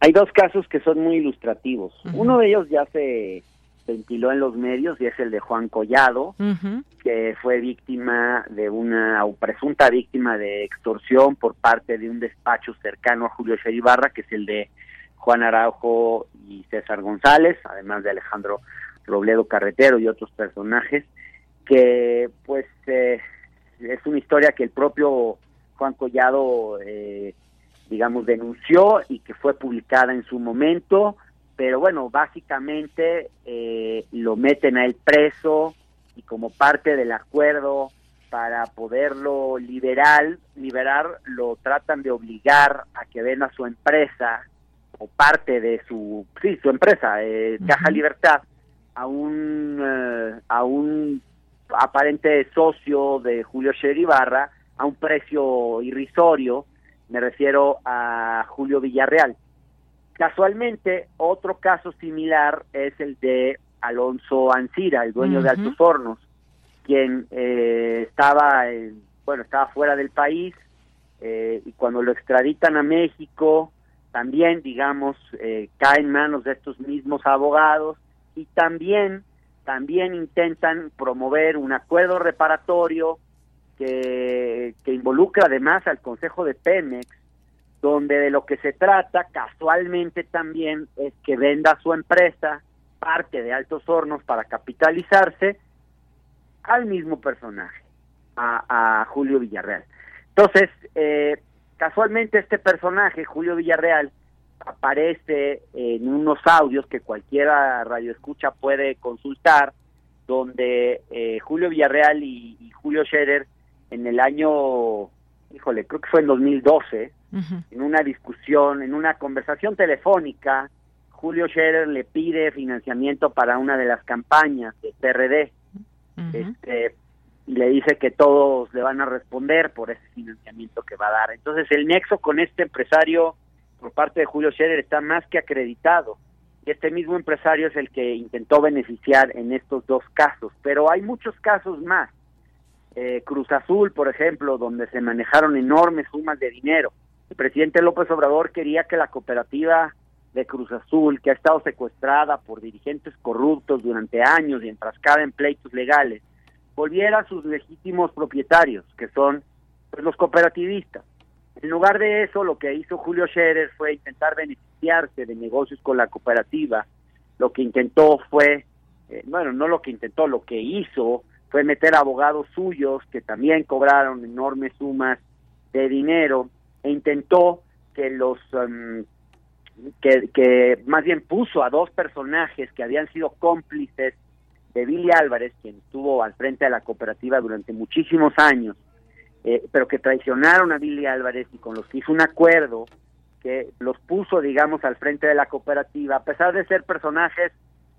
Hay dos casos que son muy ilustrativos. Uno de ellos ya se ventiló en los medios y es el de Juan Collado, que fue víctima de una, o presunta víctima de extorsión por parte de un despacho cercano a Julio Cheribarra, que es el de Juan Araujo y César González, además de Alejandro Robledo Carretero y otros personajes, que pues eh, es una historia que el propio Juan Collado, eh, digamos, denunció y que fue publicada en su momento pero bueno, básicamente eh, lo meten a él preso y como parte del acuerdo para poderlo liberar, liberar lo tratan de obligar a que venda su empresa o parte de su, sí, su empresa, eh, Caja Libertad, a un, eh, a un aparente socio de Julio Sheribarra a un precio irrisorio, me refiero a Julio Villarreal. Casualmente, otro caso similar es el de Alonso Ancira, el dueño de Altos Hornos, quien eh, estaba, bueno, estaba fuera del país eh, y cuando lo extraditan a México, también, digamos, eh, cae en manos de estos mismos abogados y también, también intentan promover un acuerdo reparatorio que, que involucra además al Consejo de Pemex donde de lo que se trata casualmente también es que venda su empresa, parte de Altos Hornos para capitalizarse al mismo personaje, a, Julio Villarreal. Entonces, eh, casualmente este personaje, Julio Villarreal, aparece en unos audios que cualquiera radio escucha puede consultar, donde eh, Julio Villarreal y, y Julio Scherer en el año, híjole, creo que fue en 2012, en una discusión, en una conversación telefónica, Julio Scherer le pide financiamiento para una de las campañas de PRD. este, y le dice que todos le van a responder por ese financiamiento que va a dar. Entonces el nexo con este empresario por parte de Julio Scherer está más que acreditado. Y este mismo empresario es el que intentó beneficiar en estos dos casos. Pero hay muchos casos más. Eh, Cruz Azul, por ejemplo, donde se manejaron enormes sumas de dinero el presidente López Obrador quería que la cooperativa de Cruz Azul, que ha estado secuestrada por dirigentes corruptos durante años y enfrascada en pleitos legales, volviera a sus legítimos propietarios, que son pues, los cooperativistas. En lugar de eso, lo que hizo Julio Scherer fue intentar beneficiarse de negocios con la cooperativa. Lo que intentó fue, eh, bueno, no lo que intentó, lo que hizo fue meter abogados suyos que también cobraron enormes sumas de dinero e intentó que los um, que, que más bien puso a dos personajes que habían sido cómplices de Billy Álvarez, quien estuvo al frente de la cooperativa durante muchísimos años, eh, pero que traicionaron a Billy Álvarez y con los que hizo un acuerdo que los puso, digamos, al frente de la cooperativa, a pesar de ser personajes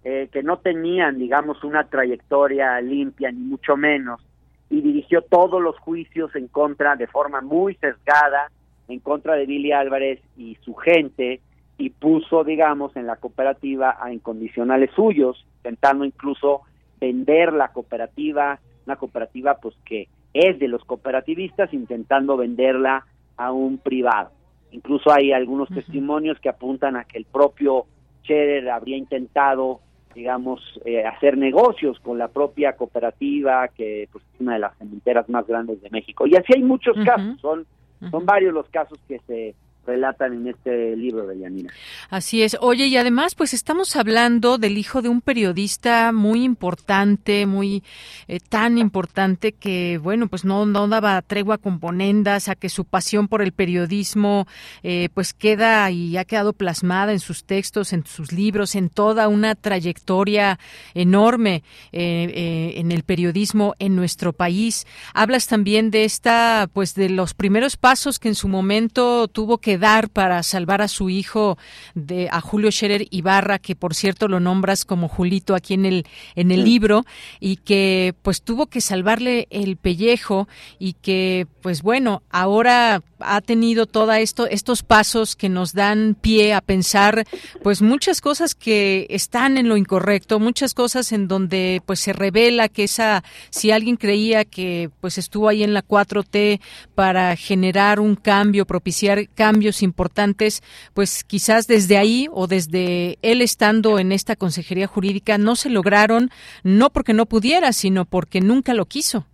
eh, que no tenían, digamos, una trayectoria limpia, ni mucho menos, y dirigió todos los juicios en contra de forma muy sesgada en contra de Billy Álvarez y su gente y puso, digamos, en la cooperativa a incondicionales suyos, intentando incluso vender la cooperativa, una cooperativa pues que es de los cooperativistas, intentando venderla a un privado. Incluso hay algunos testimonios que apuntan a que el propio Scherer habría intentado, digamos, eh, hacer negocios con la propia cooperativa, que pues, es una de las cementeras más grandes de México. Y así hay muchos casos, son, son varios los casos que se relatan en este libro de Yanina. Así es. Oye, y además, pues estamos hablando del hijo de un periodista muy importante, muy eh, tan importante que, bueno, pues no, no daba tregua con ponendas, a que su pasión por el periodismo, eh, pues queda y ha quedado plasmada en sus textos, en sus libros, en toda una trayectoria enorme eh, en el periodismo en nuestro país. Hablas también de esta, pues de los primeros pasos que en su momento tuvo que dar para salvar a su hijo de a Julio Scherer Ibarra, que por cierto lo nombras como Julito aquí en el en el libro y que pues tuvo que salvarle el pellejo y que pues bueno, ahora ha tenido todo esto estos pasos que nos dan pie a pensar pues muchas cosas que están en lo incorrecto, muchas cosas en donde pues se revela que esa si alguien creía que pues estuvo ahí en la 4T para generar un cambio, propiciar cambios importantes, pues quizás desde ahí o desde él estando en esta consejería jurídica no se lograron, no porque no pudiera, sino porque nunca lo quiso.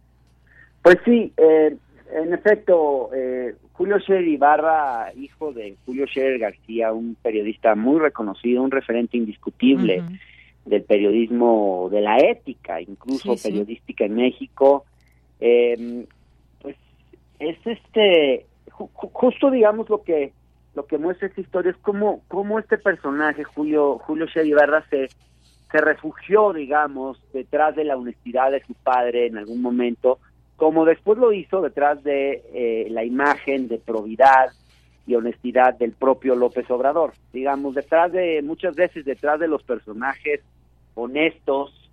Pues sí, eh, en efecto, eh, Julio Scherer Ibarra, hijo de Julio Scherer García, un periodista muy reconocido, un referente indiscutible del periodismo, de la ética, incluso periodística en México, eh, pues es este justo digamos lo que lo que muestra esta historia es cómo, cómo este personaje, Julio, Julio Ibarra, se, se refugió, digamos, detrás de la honestidad de su padre en algún momento, como después lo hizo detrás de eh, la imagen de probidad y honestidad del propio López Obrador. Digamos, detrás de, muchas veces detrás de los personajes honestos,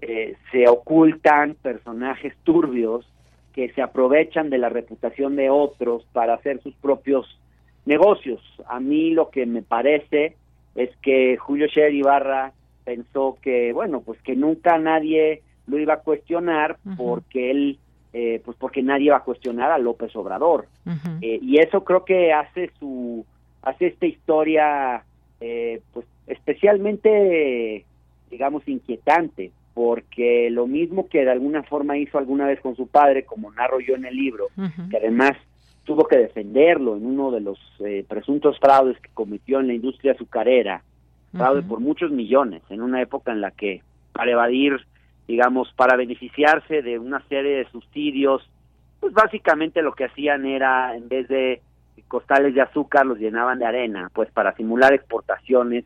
eh, se ocultan personajes turbios que se aprovechan de la reputación de otros para hacer sus propios negocios. A mí lo que me parece es que Julio Scherer Ibarra pensó que, bueno, pues que nunca nadie lo iba a cuestionar porque él, eh, pues porque nadie iba a cuestionar a López Obrador. Eh, y eso creo que hace su, hace esta historia, eh, pues especialmente, digamos, inquietante, porque lo mismo que de alguna forma hizo alguna vez con su padre, como narro yo en el libro, que además tuvo que defenderlo en uno de los eh, presuntos fraudes que cometió en la industria azucarera, fraude por muchos millones, en una época en la que para evadir, digamos, para beneficiarse de una serie de subsidios, pues básicamente lo que hacían era, en vez de costales de azúcar, los llenaban de arena, pues para simular exportaciones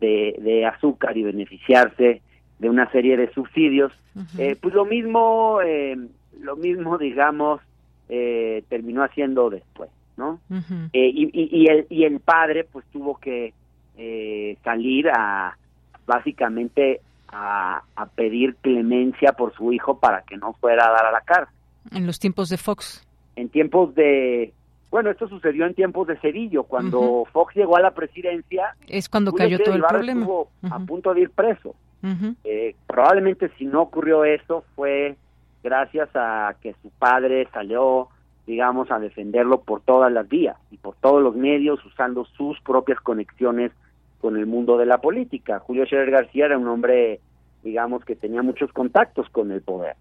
de, de azúcar y beneficiarse de una serie de subsidios. eh, pues lo mismo, eh, lo mismo, digamos, eh, terminó haciendo después, ¿no? eh, y, y, y, el, y el padre, pues tuvo que eh, salir a, básicamente, a, a pedir clemencia por su hijo para que no fuera a dar a la cárcel. En los tiempos de Fox. En tiempos de, bueno, esto sucedió en tiempos de Cedillo, cuando Fox llegó a la presidencia. Es cuando cayó todo el problema. Estuvo a punto de ir preso. Eh, probablemente si no ocurrió eso fue gracias a que su padre salió, digamos, a defenderlo por todas las vías y por todos los medios, usando sus propias conexiones con el mundo de la política. Julio Scherer García era un hombre, digamos, que tenía muchos contactos con el poder.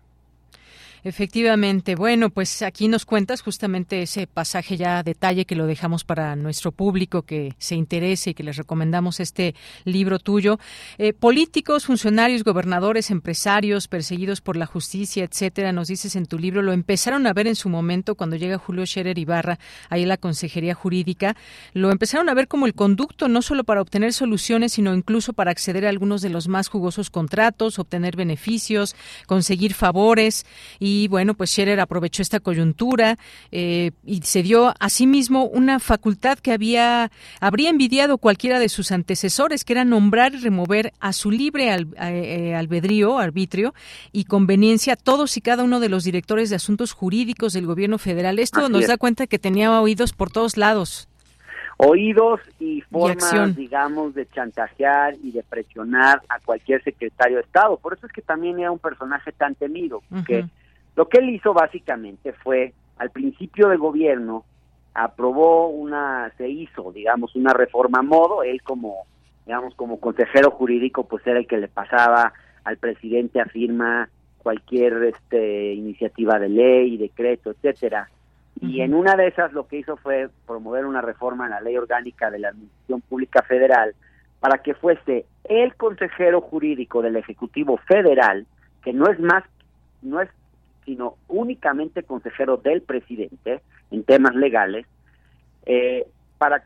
Efectivamente. Bueno, pues aquí nos cuentas justamente ese pasaje ya a detalle que lo dejamos para nuestro público que se interese y que les recomendamos este libro tuyo. Eh, políticos, funcionarios, gobernadores, empresarios perseguidos por la justicia, etcétera, nos dices en tu libro, lo empezaron a ver en su momento cuando llega Julio Scherer Ibarra ahí en la Consejería Jurídica, lo empezaron a ver como el conducto no solo para obtener soluciones, sino incluso para acceder a algunos de los más jugosos contratos, obtener beneficios, conseguir favores y y bueno, pues Scherer aprovechó esta coyuntura eh, y se dio a sí mismo una facultad que había habría envidiado cualquiera de sus antecesores, que era nombrar y remover a su libre al, eh, albedrío, arbitrio y conveniencia todos y cada uno de los directores de asuntos jurídicos del gobierno federal. Esto Así nos es. da cuenta que tenía oídos por todos lados. Oídos y formas, digamos, de chantajear y de presionar a cualquier secretario de Estado. Por eso es que también era un personaje tan temido, Ujú. Lo que él hizo básicamente fue, al principio de gobierno, aprobó una, se hizo, digamos, una reforma a modo, él como, digamos, como consejero jurídico, pues era el que le pasaba al presidente a firma cualquier este, iniciativa de ley, decreto, etcétera. Y en una de esas lo que hizo fue promover una reforma en la ley orgánica de la Administración Pública Federal para que fuese el consejero jurídico del Ejecutivo Federal, que no es más, no es sino únicamente consejero del presidente en temas legales, eh, para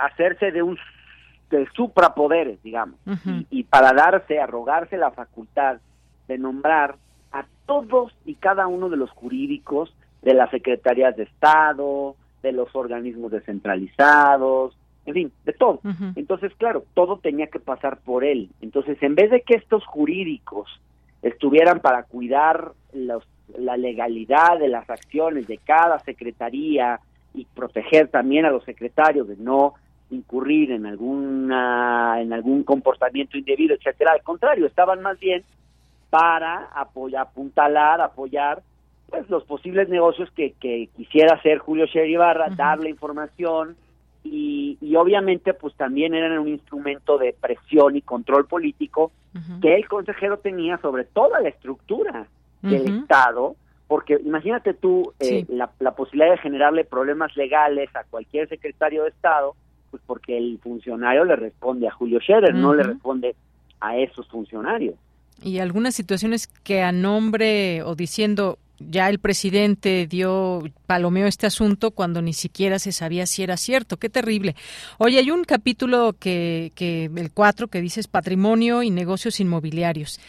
hacerse de un de suprapoderes, digamos, y, y para darse, arrogarse la facultad de nombrar a todos y cada uno de los jurídicos de las secretarías de Estado, de los organismos descentralizados, en fin, de todo. Entonces, claro, todo tenía que pasar por él. Entonces, en vez de que estos jurídicos estuvieran para cuidar los, la legalidad de las acciones de cada secretaría y proteger también a los secretarios de no incurrir en alguna en algún comportamiento indebido, etcétera, al contrario, estaban más bien para apoyar, apuntalar, apoyar pues los posibles negocios que, que quisiera hacer Julio Sher Ibarra, darle información y, y, obviamente pues también eran un instrumento de presión y control político que el consejero tenía sobre toda la estructura del Estado, porque imagínate tú eh, la, la, posibilidad de generarle problemas legales a cualquier secretario de Estado, pues porque el funcionario le responde a Julio Scherer, no le responde a esos funcionarios. Y algunas situaciones que a nombre o diciendo ya el presidente dio palomeó este asunto cuando ni siquiera se sabía si era cierto. Qué terrible. Oye, hay un capítulo que, que el 4 que dice patrimonio y negocios inmobiliarios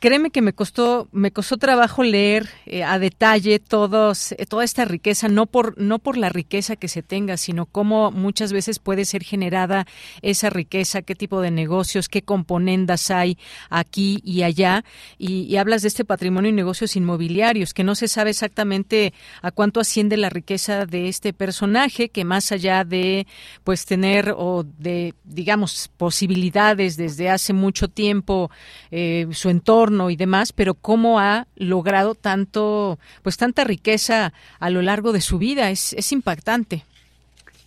créeme que me costó me costó trabajo leer eh, a detalle todos eh, toda esta riqueza no por no por la riqueza que se tenga sino cómo muchas veces puede ser generada esa riqueza qué tipo de negocios qué componendas hay aquí y allá. Y, hablas de este patrimonio y negocios inmobiliarios que no se sabe exactamente a cuánto asciende la riqueza de este personaje que más allá de pues tener o de digamos posibilidades desde hace mucho tiempo eh, su entorno y demás, pero cómo ha logrado tanto, pues tanta riqueza a lo largo de su vida, es, es impactante.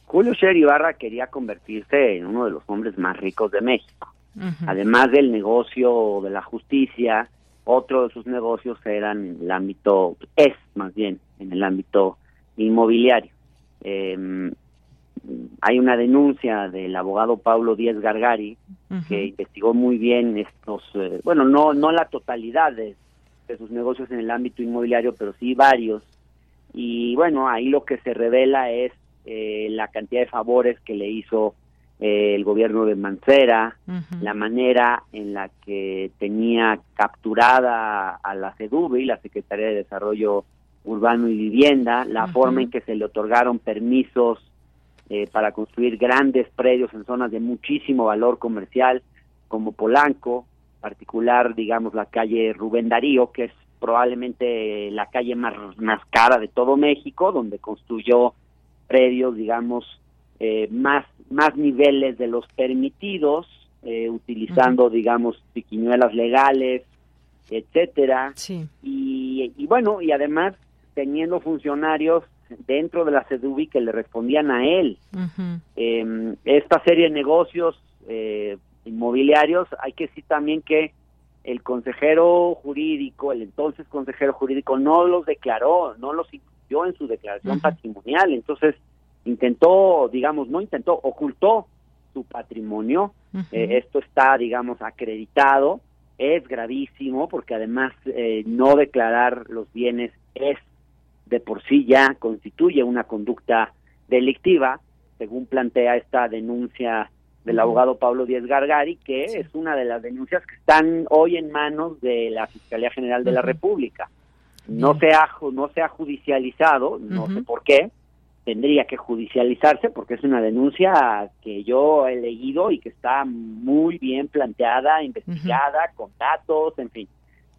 Julio Scherer Ibarra quería convertirse en uno de los hombres más ricos de México. Además del negocio de la justicia, otro de sus negocios eran en el ámbito, es más bien, en el ámbito inmobiliario. Eh, hay una denuncia del abogado Pablo Díaz Gargari que investigó muy bien estos, eh, bueno, no no la totalidad de, sus negocios en el ámbito inmobiliario, pero sí varios. Y bueno, ahí lo que se revela es eh, la cantidad de favores que le hizo eh, el gobierno de Mancera, la manera en la que tenía capturada a la y la Secretaría de Desarrollo Urbano y Vivienda, la forma en que se le otorgaron permisos eh, para construir grandes predios en zonas de muchísimo valor comercial, como Polanco, particular, digamos, la calle Rubén Darío, que es probablemente la calle más, más cara de todo México, donde construyó predios, digamos, eh, más, más niveles de los permitidos, eh, utilizando, digamos, piquiñuelas legales, etcétera. Y, y bueno, y además teniendo funcionarios dentro de la CEDUBI que le respondían a él. Em, esta serie de negocios eh, inmobiliarios, hay que decir también que el consejero jurídico, el entonces consejero jurídico, no los declaró, no los incluyó en su declaración patrimonial, entonces intentó, digamos, no intentó, ocultó su patrimonio, eh, esto está, digamos, acreditado, es gravísimo porque además eh, no declarar los bienes es de por sí ya constituye una conducta delictiva, según plantea esta denuncia del abogado Pablo Díez Gargari, que es una de las denuncias que están hoy en manos de la Fiscalía General de la República. No se ha no se ha judicializado, no sé por qué, tendría que judicializarse porque es una denuncia que yo he leído y que está muy bien planteada, investigada, con datos, en fin.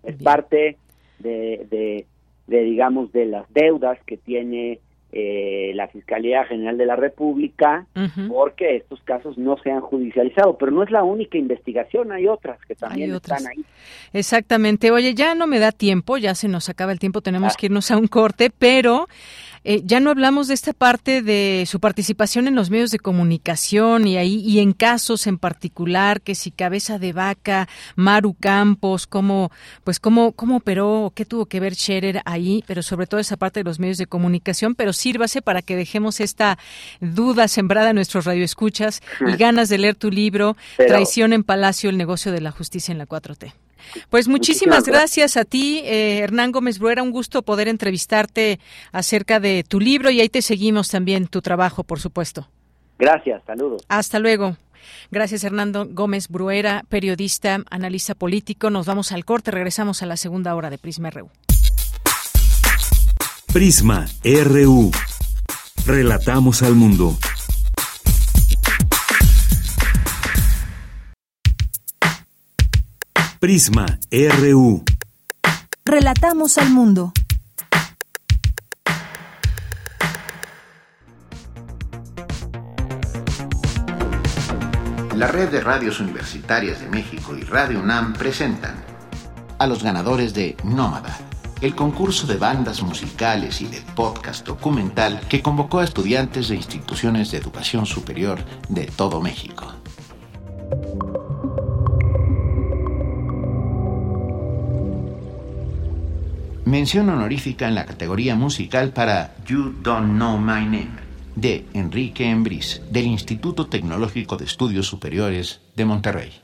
Es parte de, de digamos de las deudas que tiene eh, la Fiscalía General de la República porque estos casos no se han judicializado, pero no es la única investigación, hay otras que también están ahí. Exactamente. Oye, ya no me da tiempo, ya se nos acaba el tiempo, tenemos ah. que irnos a un corte, pero Eh, ya no hablamos de esta parte de su participación en los medios de comunicación y ahí y en casos en particular que si cabeza de vaca, Maru Campos, cómo pues cómo cómo operó, qué tuvo que ver Scherer ahí, pero sobre todo esa parte de los medios de comunicación, pero sírvase para que dejemos esta duda sembrada en nuestros radioescuchas y ganas de leer tu libro Traición en Palacio, el negocio de la justicia en la 4T. Pues muchísimas, gracias a ti, eh, Hernán Gómez Bruera. Un gusto poder entrevistarte acerca de tu libro y ahí te seguimos también tu trabajo, por supuesto. Gracias, saludos. Hasta luego. Gracias, Hernando Gómez Bruera, periodista, analista político. Nos vamos al corte, regresamos a la segunda hora de Prisma RU. Prisma RU. Relatamos al mundo. Prisma RU. Relatamos al mundo. La red de radios universitarias de México y Radio UNAM presentan a los ganadores de Nómada, el concurso de bandas musicales y de podcast documental que convocó a estudiantes de instituciones de educación superior de todo México. Mención honorífica en la categoría musical para You Don't Know My Name de Enrique Embris del Instituto Tecnológico de Estudios Superiores de Monterrey.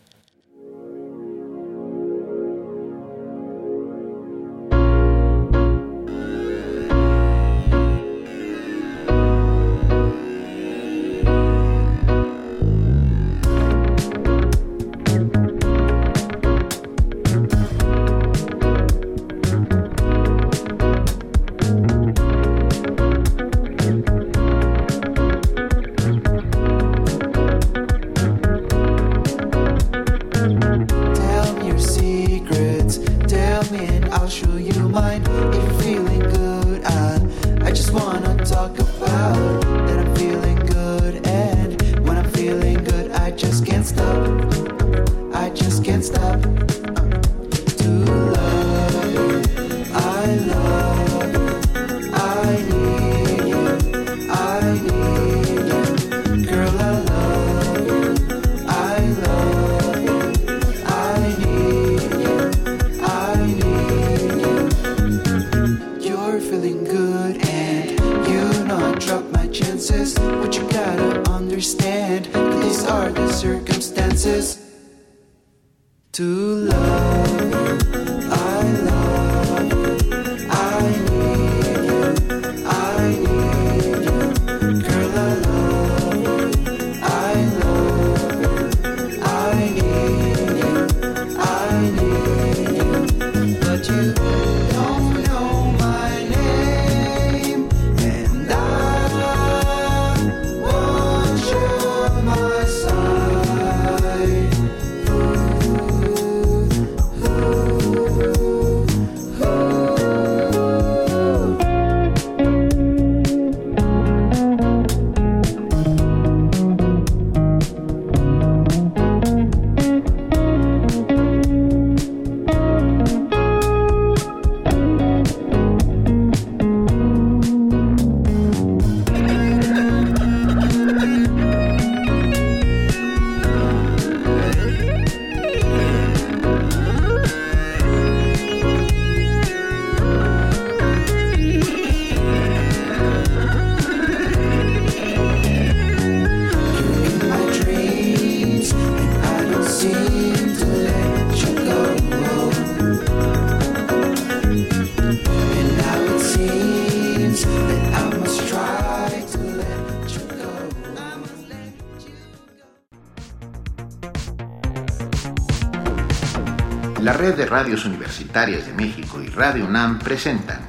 De Radios Universitarias de México y Radio UNAM presentan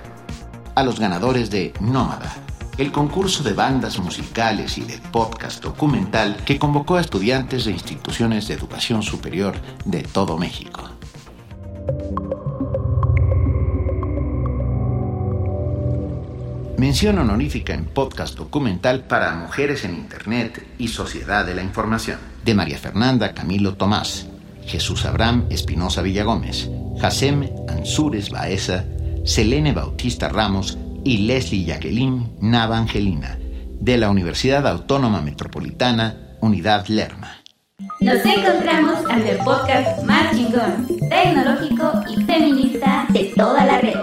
a los ganadores de Nómada, el concurso de bandas musicales y de podcast documental que convocó a estudiantes de instituciones de educación superior de todo México. Mención honorífica en podcast documental para Mujeres en Internet y Sociedad de la Información, de María Fernanda Camilo Tomás, Jesús Abraham Espinosa Villagómez, Jacem Ansúrez Baeza, Selene Bautista Ramos y Leslie Jacqueline Navangelina, de la Universidad Autónoma Metropolitana, Unidad Lerma. Nos encontramos ante el podcast más chingón, tecnológico y feminista de toda la red.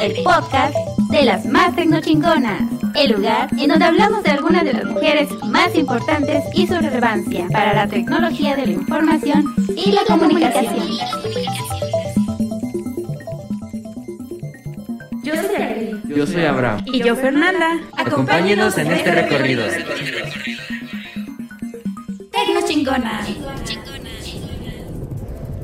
El podcast de las más tecnochingonas. El lugar en donde hablamos de algunas de las mujeres más importantes y su relevancia para la tecnología de la información y la comunicación. Yo soy Jacqueline. Yo soy Abraham. Y yo Fernanda. Acompáñenos en este recorrido. Tecnochingona.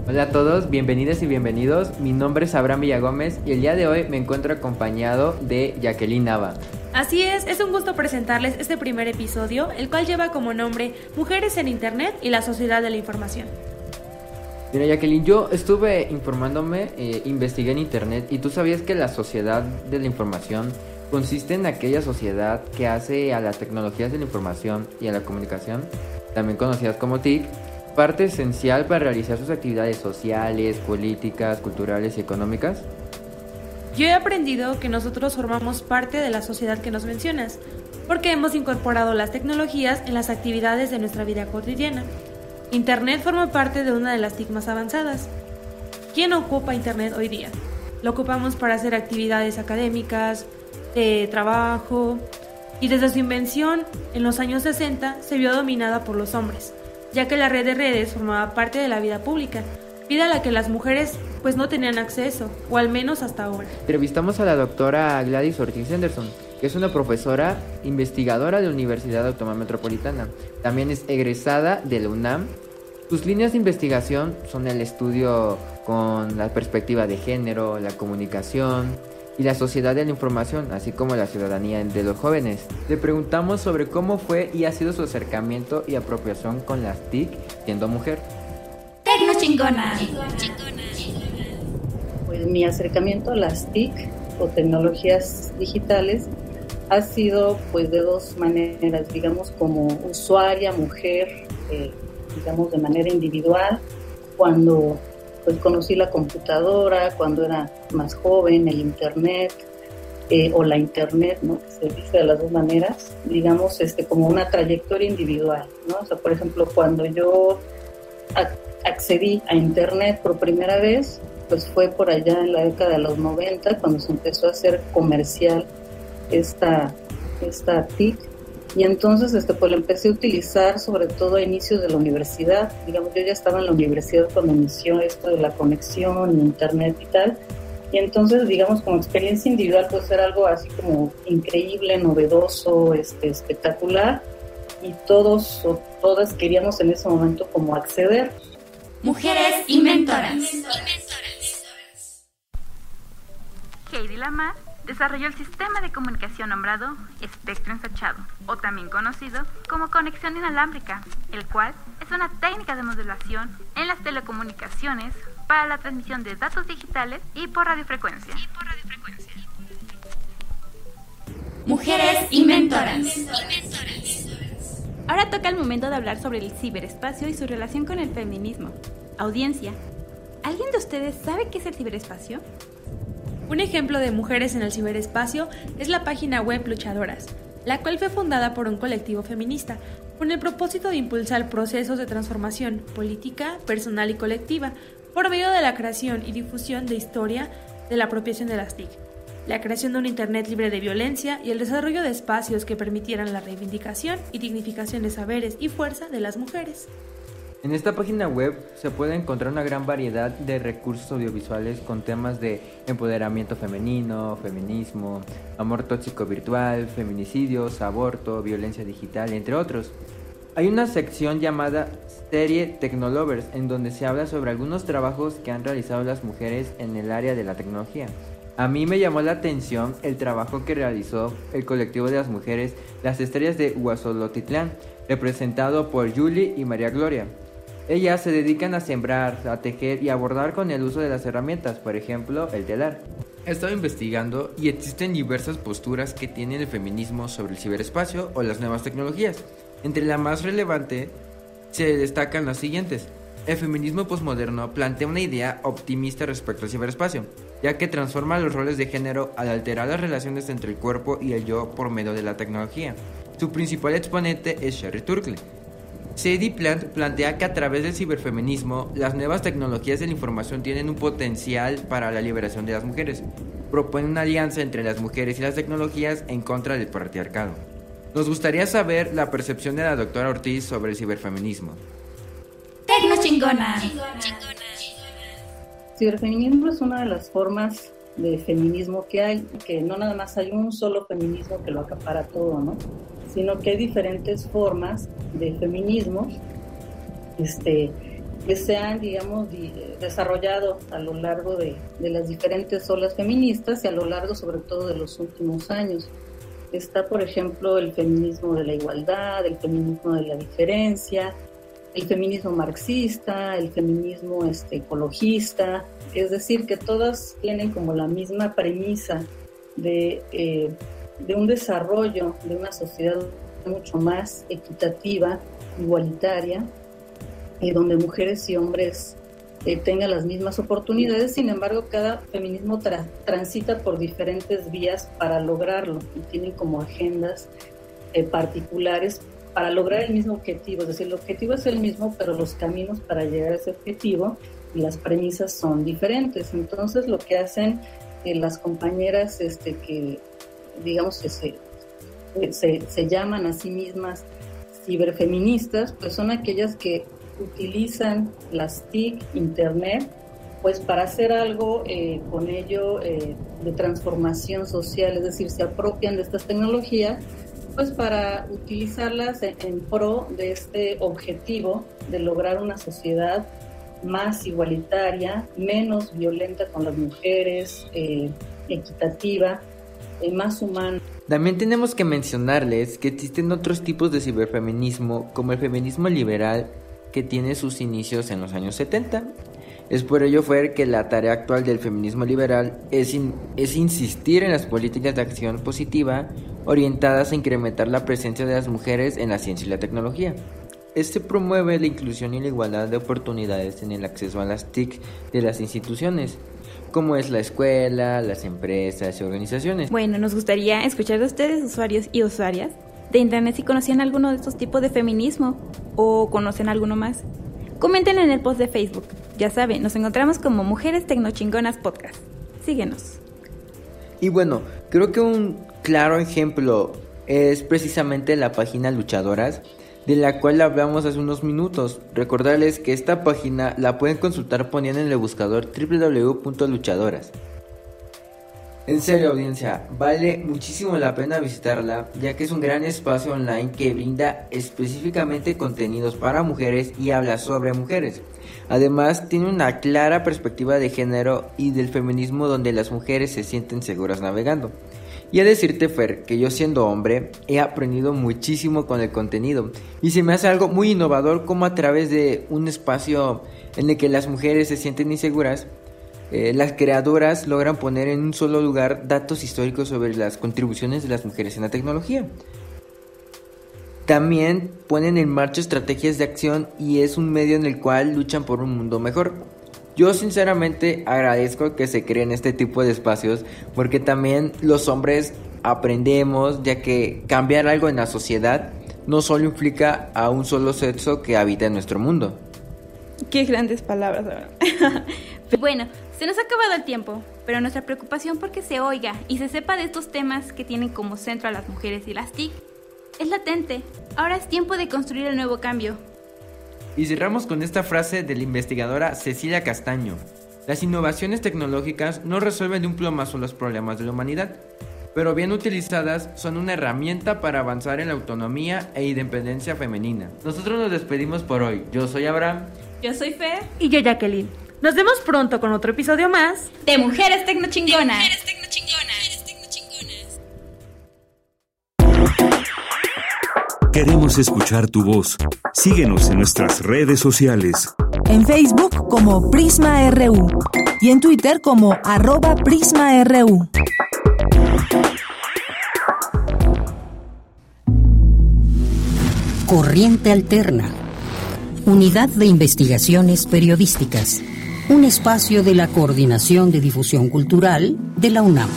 Hola a todos, bienvenidas y bienvenidos. Mi nombre es Abraham Villagómez y el día de hoy me encuentro acompañado de Jacqueline Nava. Así es, es un gusto presentarles este primer episodio, el cual lleva como nombre Mujeres en Internet y la Sociedad de la Información. Mira Jacqueline, yo estuve informándome, eh, investigué en Internet y tú sabías que la sociedad de la información consiste en aquella sociedad que hace a las tecnologías de la información y a la comunicación, también conocidas como TIC, parte esencial para realizar sus actividades sociales, políticas, culturales y económicas. Yo he aprendido que nosotros formamos parte de la sociedad que nos mencionas, porque hemos incorporado las tecnologías en las actividades de nuestra vida cotidiana. Internet forma parte de una de las TIC más avanzadas. ¿Quién ocupa Internet hoy día? Lo ocupamos para hacer actividades académicas, de trabajo, y desde su invención en los años 60 se vio dominada por los hombres, ya que la red de redes formaba parte de la vida pública, vida a la que las mujeres pues no tenían acceso, o al menos hasta ahora. Entrevistamos a la doctora Gladys Ortiz Henderson, que es una profesora investigadora de la Universidad Autónoma Metropolitana. También es egresada de la UNAM. Sus líneas de investigación son el estudio con la perspectiva de género, la comunicación y la sociedad de la información, así como la ciudadanía de los jóvenes. Le preguntamos sobre cómo fue y ha sido su acercamiento y apropiación con las TIC siendo mujer. Tecno chingona. Pues mi acercamiento a las TIC o tecnologías digitales ha sido pues de dos maneras, digamos como usuaria, mujer, eh, digamos de manera individual, cuando pues conocí la computadora, cuando era más joven, el internet eh, o la internet, ¿no? Se dice de las dos maneras, digamos este como una trayectoria individual, ¿no? O sea, por ejemplo, cuando yo accedí a internet por primera vez, pues fue por allá en la década de los 90 cuando se empezó a hacer comercial esta, esta TIC y entonces este, pues lo empecé a utilizar sobre todo a inicios de la universidad. Digamos, yo ya estaba en la universidad cuando inició esto de la conexión, internet y tal. Y entonces, digamos, como experiencia individual, pues era algo así como increíble, novedoso, este, espectacular. Y todos o todas queríamos en ese momento como acceder. Mujeres inventoras. Heidi Lamar desarrolló el sistema de comunicación nombrado espectro ensachado, o también conocido como conexión inalámbrica, el cual es una técnica de modulación en las telecomunicaciones para la transmisión de datos digitales y por radiofrecuencia. Mujeres inventoras. Ahora toca el momento de hablar sobre el ciberespacio y su relación con el feminismo. Audiencia, ¿alguien de ustedes sabe qué es el ciberespacio? Un ejemplo de mujeres en el ciberespacio es la página web Luchadoras, la cual fue fundada por un colectivo feminista con el propósito de impulsar procesos de transformación política, personal y colectiva por medio de la creación y difusión de historia de la apropiación de las TIC, la creación de un Internet libre de violencia y el desarrollo de espacios que permitieran la reivindicación y dignificación de saberes y fuerza de las mujeres. En esta página web se puede encontrar una gran variedad de recursos audiovisuales con temas de empoderamiento femenino, feminismo, amor tóxico virtual, feminicidios, aborto, violencia digital, entre otros. Hay una sección llamada Serie Technolovers en donde se habla sobre algunos trabajos que han realizado las mujeres en el área de la tecnología. A mí me llamó la atención el trabajo que realizó el colectivo de las mujeres Las Estrellas de Huazolotitlán, representado por Julie y María Gloria. Ellas se dedican a sembrar, a tejer y a bordar con el uso de las herramientas, por ejemplo, el telar. He estado investigando y existen diversas posturas que tiene el feminismo sobre el ciberespacio o las nuevas tecnologías. Entre la más relevante se destacan las siguientes. El feminismo posmoderno plantea una idea optimista respecto al ciberespacio. ya que transforma los roles de género al alterar las relaciones entre el cuerpo y el yo por medio de la tecnología. Su principal exponente es Sherry Turkle. Sadie Plant plantea que a través del ciberfeminismo, las nuevas tecnologías de la información tienen un potencial para la liberación de las mujeres. Propone una alianza entre las mujeres y las tecnologías en contra del patriarcado. Nos gustaría saber la percepción de la doctora Ortiz sobre el ciberfeminismo. Tecno chingona. Ciberfeminismo es una de las formas de feminismo que hay, que no nada más hay un solo feminismo que lo acapara todo, ¿no? Sino que hay diferentes formas de feminismo este, que se han, digamos, desarrollado a lo largo de, de las diferentes olas feministas y a lo largo sobre todo de los últimos años. Está, por ejemplo, el feminismo de la igualdad, el feminismo de la diferencia, el feminismo marxista, el feminismo este, ecologista, es decir, que todas tienen como la misma premisa de, eh, de un desarrollo de una sociedad mucho más equitativa, igualitaria, y donde mujeres y hombres eh, tengan las mismas oportunidades, sin embargo, cada feminismo transita por diferentes vías para lograrlo y tienen como agendas eh, particulares para lograr el mismo objetivo. Es decir, el objetivo es el mismo, pero los caminos para llegar a ese objetivo y las premisas son diferentes. Entonces, lo que hacen eh, las compañeras este, que, digamos, que se, se, se llaman a sí mismas ciberfeministas, pues son aquellas que utilizan las TIC, Internet, pues para hacer algo eh, con ello eh, de transformación social, es decir, se apropian de estas tecnologías, pues para utilizarlas en, pro de este objetivo de lograr una sociedad más igualitaria, menos violenta con las mujeres, eh, equitativa, También tenemos que mencionarles que existen otros tipos de ciberfeminismo, como el feminismo liberal que tiene sus inicios en los años 70. Es por ello que la tarea actual del feminismo liberal es, es insistir en las políticas de acción positiva orientadas a incrementar la presencia de las mujeres en la ciencia y la tecnología. Este promueve la inclusión y la igualdad de oportunidades en el acceso a las TIC de las instituciones, como es la escuela, las empresas y organizaciones. Bueno, nos gustaría escuchar de ustedes, usuarios y usuarias, de Internet si conocían alguno de estos tipos de feminismo o conocen alguno más. Comenten en el post de Facebook. Ya saben, nos encontramos como Mujeres Tecnochingonas Podcast. Síguenos. Y bueno, creo que un claro ejemplo es precisamente la página Luchadoras, de la cual hablamos hace unos minutos. Recordarles que esta página la pueden consultar poniendo en el buscador www.luchadoras. En serio audiencia, vale muchísimo la pena visitarla ya que es un gran espacio online que brinda específicamente contenidos para mujeres y habla sobre mujeres. Además tiene una clara perspectiva de género y del feminismo donde las mujeres se sienten seguras navegando. Y a decirte Fer que yo siendo hombre he aprendido muchísimo con el contenido y se me hace algo muy innovador como a través de un espacio en el que las mujeres se sienten inseguras eh, las creadoras logran poner en un solo lugar datos históricos sobre las contribuciones de las mujeres en la tecnología. También ponen en marcha estrategias de acción y es un medio en el cual luchan por un mundo mejor. Yo sinceramente agradezco que se creen este tipo de espacios porque también los hombres aprendemos ya que cambiar algo en la sociedad no solo implica a un solo sexo que habita en nuestro mundo. Qué grandes palabras. bueno, se nos ha acabado el tiempo, pero nuestra preocupación por que se oiga y se sepa de estos temas que tienen como centro a las mujeres y las TIC es latente. Ahora es tiempo de construir el nuevo cambio. Y cerramos con esta frase de la investigadora Cecilia Castaño. Las innovaciones tecnológicas no resuelven de un plomazo los problemas de la humanidad, pero bien utilizadas son una herramienta para avanzar en la autonomía e independencia femenina. Nosotros nos despedimos por hoy. Yo soy Abraham. Yo soy Fer. Y yo Jacqueline. Nos vemos pronto con otro episodio más de Mujeres Tecnochingonas. Queremos escuchar tu voz. Síguenos en nuestras redes sociales. En Facebook como Prisma RU y en Twitter como arroba PrismaRU. Corriente Alterna. Unidad de Investigaciones Periodísticas un espacio de la Coordinación de Difusión Cultural de la UNAM.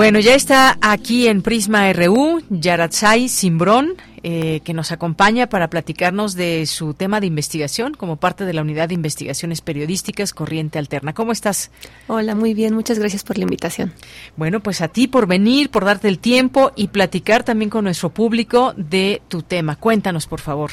Bueno, ya está aquí en Prisma RU Yaratzai Simbrón, eh, que nos acompaña para platicarnos de su tema de investigación como parte de la Unidad de Investigaciones Periodísticas Corriente Alterna. ¿Cómo estás? Hola, muy bien. Muchas gracias por la invitación. Bueno, pues a ti por venir, por darte el tiempo y platicar también con nuestro público de tu tema. Cuéntanos, por favor.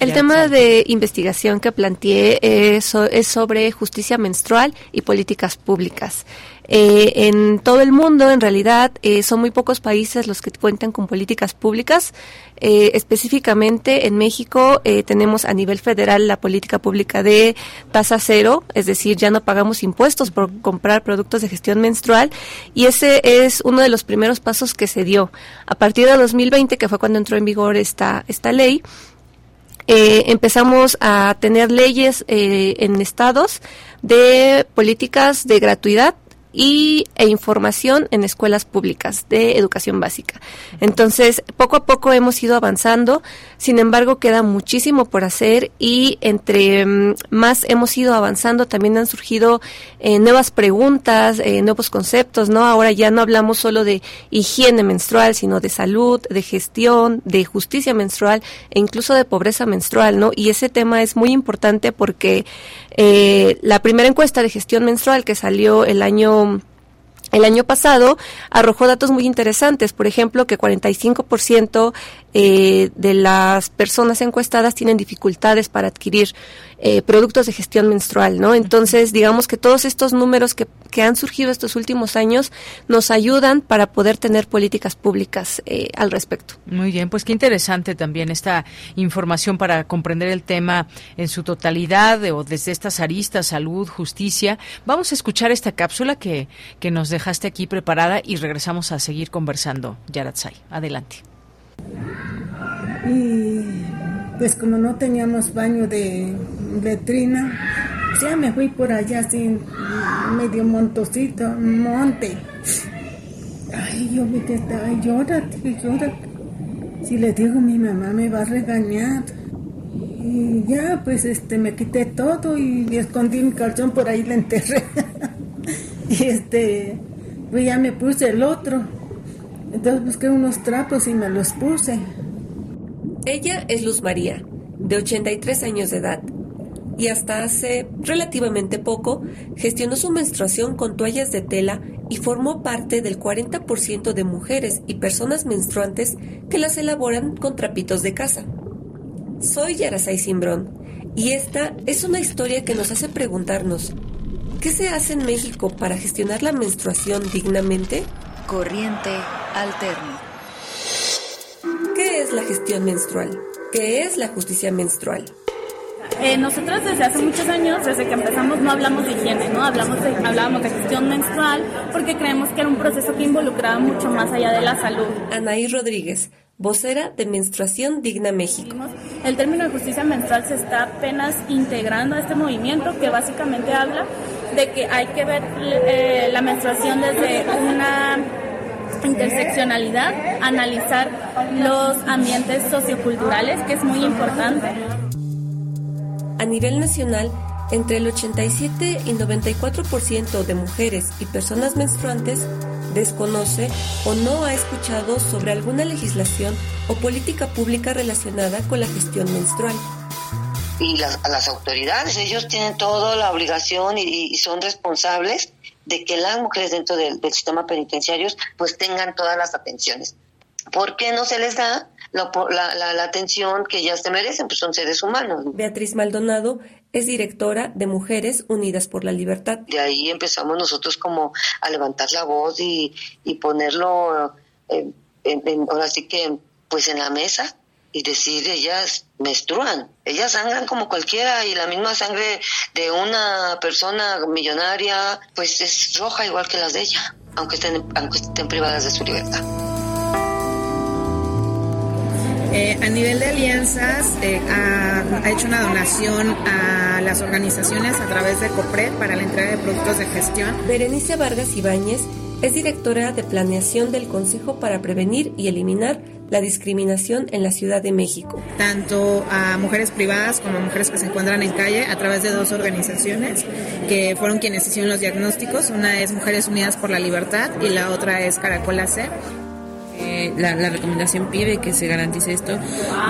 El tema de investigación que planteé es, sobre justicia menstrual y políticas públicas. Eh, en todo el mundo, en realidad, eh, son muy pocos países los que cuentan con políticas públicas. Eh, específicamente en México tenemos a nivel federal la política pública de tasa cero, es decir, ya no pagamos impuestos por comprar productos de gestión menstrual y ese es uno de los primeros pasos que se dio. A partir de 2020, que fue cuando entró en vigor esta, esta ley, eh, empezamos a tener leyes eh, en estados de políticas de gratuidad y, e información en escuelas públicas de educación básica. Entonces, poco a poco hemos ido avanzando, sin embargo, queda muchísimo por hacer y entre mm, más hemos ido avanzando, también han surgido eh, nuevas preguntas, eh, nuevos conceptos, ¿no? Ahora ya no hablamos solo de higiene menstrual, sino de salud, de gestión, de justicia menstrual e incluso de pobreza menstrual, ¿no? Y ese tema es muy importante porque eh, la primera encuesta de gestión menstrual que salió el año el año pasado arrojó datos muy interesantes, por ejemplo, que 45% eh, de las personas encuestadas tienen dificultades para adquirir eh, productos de gestión menstrual, ¿no? Entonces, digamos que todos estos números que, que, han surgido estos últimos años nos ayudan para poder tener políticas públicas eh, al respecto. Muy bien, pues qué interesante también esta información para comprender el tema en su totalidad o desde estas aristas, salud, justicia. Vamos a escuchar esta cápsula que, que nos dejaste aquí preparada y regresamos a seguir conversando. Yaratzai, adelante. Y pues como no teníamos baño de letrina, ya me fui por allá así, medio montocito, monte. Ay, yo me quedé, ay, llórate, llórate. Si le digo mi mamá me va a regañar. Y ya, pues este, me quité todo y escondí mi calzón por ahí, le enterré. y este, pues ya me puse el otro. Entonces busqué unos trapos y me los puse. Ella es Luz María, de 83 años de edad, y hasta hace relativamente poco gestionó su menstruación con toallas de tela y formó parte del 40% de mujeres y personas menstruantes que las elaboran con trapitos de casa. Soy Yarasai Simbrón y esta es una historia que nos hace preguntarnos, ¿qué se hace en México para gestionar la menstruación dignamente? Corriente alterna. ¿Qué es la gestión menstrual? ¿Qué es la justicia menstrual? Eh, nosotros desde hace muchos años, desde que empezamos, no hablamos de higiene, ¿no? Hablamos de, hablábamos de gestión menstrual porque creemos que era un proceso que involucraba mucho más allá de la salud. Anaí Rodríguez, vocera de Menstruación Digna México. El término de justicia menstrual se está apenas integrando a este movimiento que básicamente habla de que hay que ver eh, la menstruación desde una interseccionalidad, analizar los ambientes socioculturales, que es muy importante. A nivel nacional, entre el 87 y 94% de mujeres y personas menstruantes desconoce o no ha escuchado sobre alguna legislación o política pública relacionada con la gestión menstrual y las, a las autoridades. Ellos tienen toda la obligación y, son responsables de que las mujeres dentro del, sistema penitenciario pues tengan todas las atenciones. ¿Por qué no se les da la, la, la, atención que ellas se merecen? Pues son seres humanos. Beatriz Maldonado es directora de Mujeres Unidas por la Libertad. De ahí empezamos nosotros como a levantar la voz y, y ponerlo, en, ahora sí que, pues en la mesa y decir ellas menstruan, ellas sangran como cualquiera y la misma sangre de una persona millonaria pues es roja igual que las de ella, aunque estén, aunque estén privadas de su libertad. Eh, a nivel de alianzas, eh, ha, hecho una donación a las organizaciones a través de COPRED para la entrega de productos de gestión. Berenice Vargas Ibáñez es directora de planeación del Consejo para Prevenir y Eliminar la discriminación en la Ciudad de México. Tanto a mujeres privadas como a mujeres que se encuentran en calle a través de dos organizaciones que fueron quienes hicieron los diagnósticos. Una es Mujeres Unidas por la Libertad y la otra es Caracol AC. Eh, la, la, recomendación pide que se garantice esto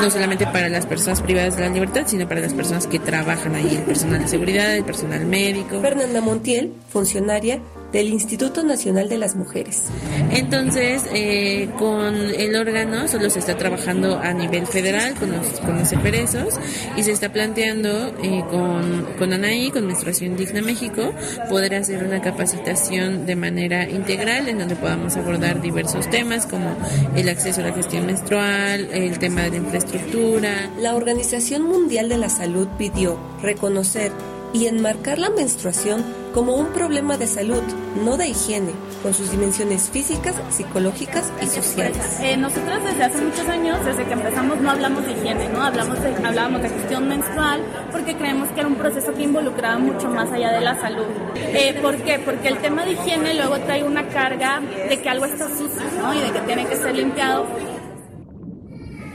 no solamente para las personas privadas de la libertad, sino para las personas que trabajan ahí, el personal de seguridad, el personal médico. Fernanda Montiel, funcionaria del Instituto Nacional de las Mujeres. Entonces, eh, con el órgano solo se está trabajando a nivel federal con los, con los eferesos y se está planteando eh, con, con ANAI, con Menstruación Digna México, poder hacer una capacitación de manera integral en donde podamos abordar diversos temas como el acceso a la gestión menstrual, el tema de infraestructura. La Organización Mundial de la Salud pidió reconocer y enmarcar la menstruación como un problema de salud, no de higiene, con sus dimensiones físicas, psicológicas y sociales. Eh, nosotros desde hace muchos años, desde que empezamos, no hablamos de higiene, no hablamos de, hablábamos de gestión menstrual, porque creemos que era un proceso que involucraba mucho más allá de la salud. Eh, ¿Por qué? Porque el tema de higiene luego trae una carga de que algo está sucio, ¿no? Y de que tiene que ser limpiado.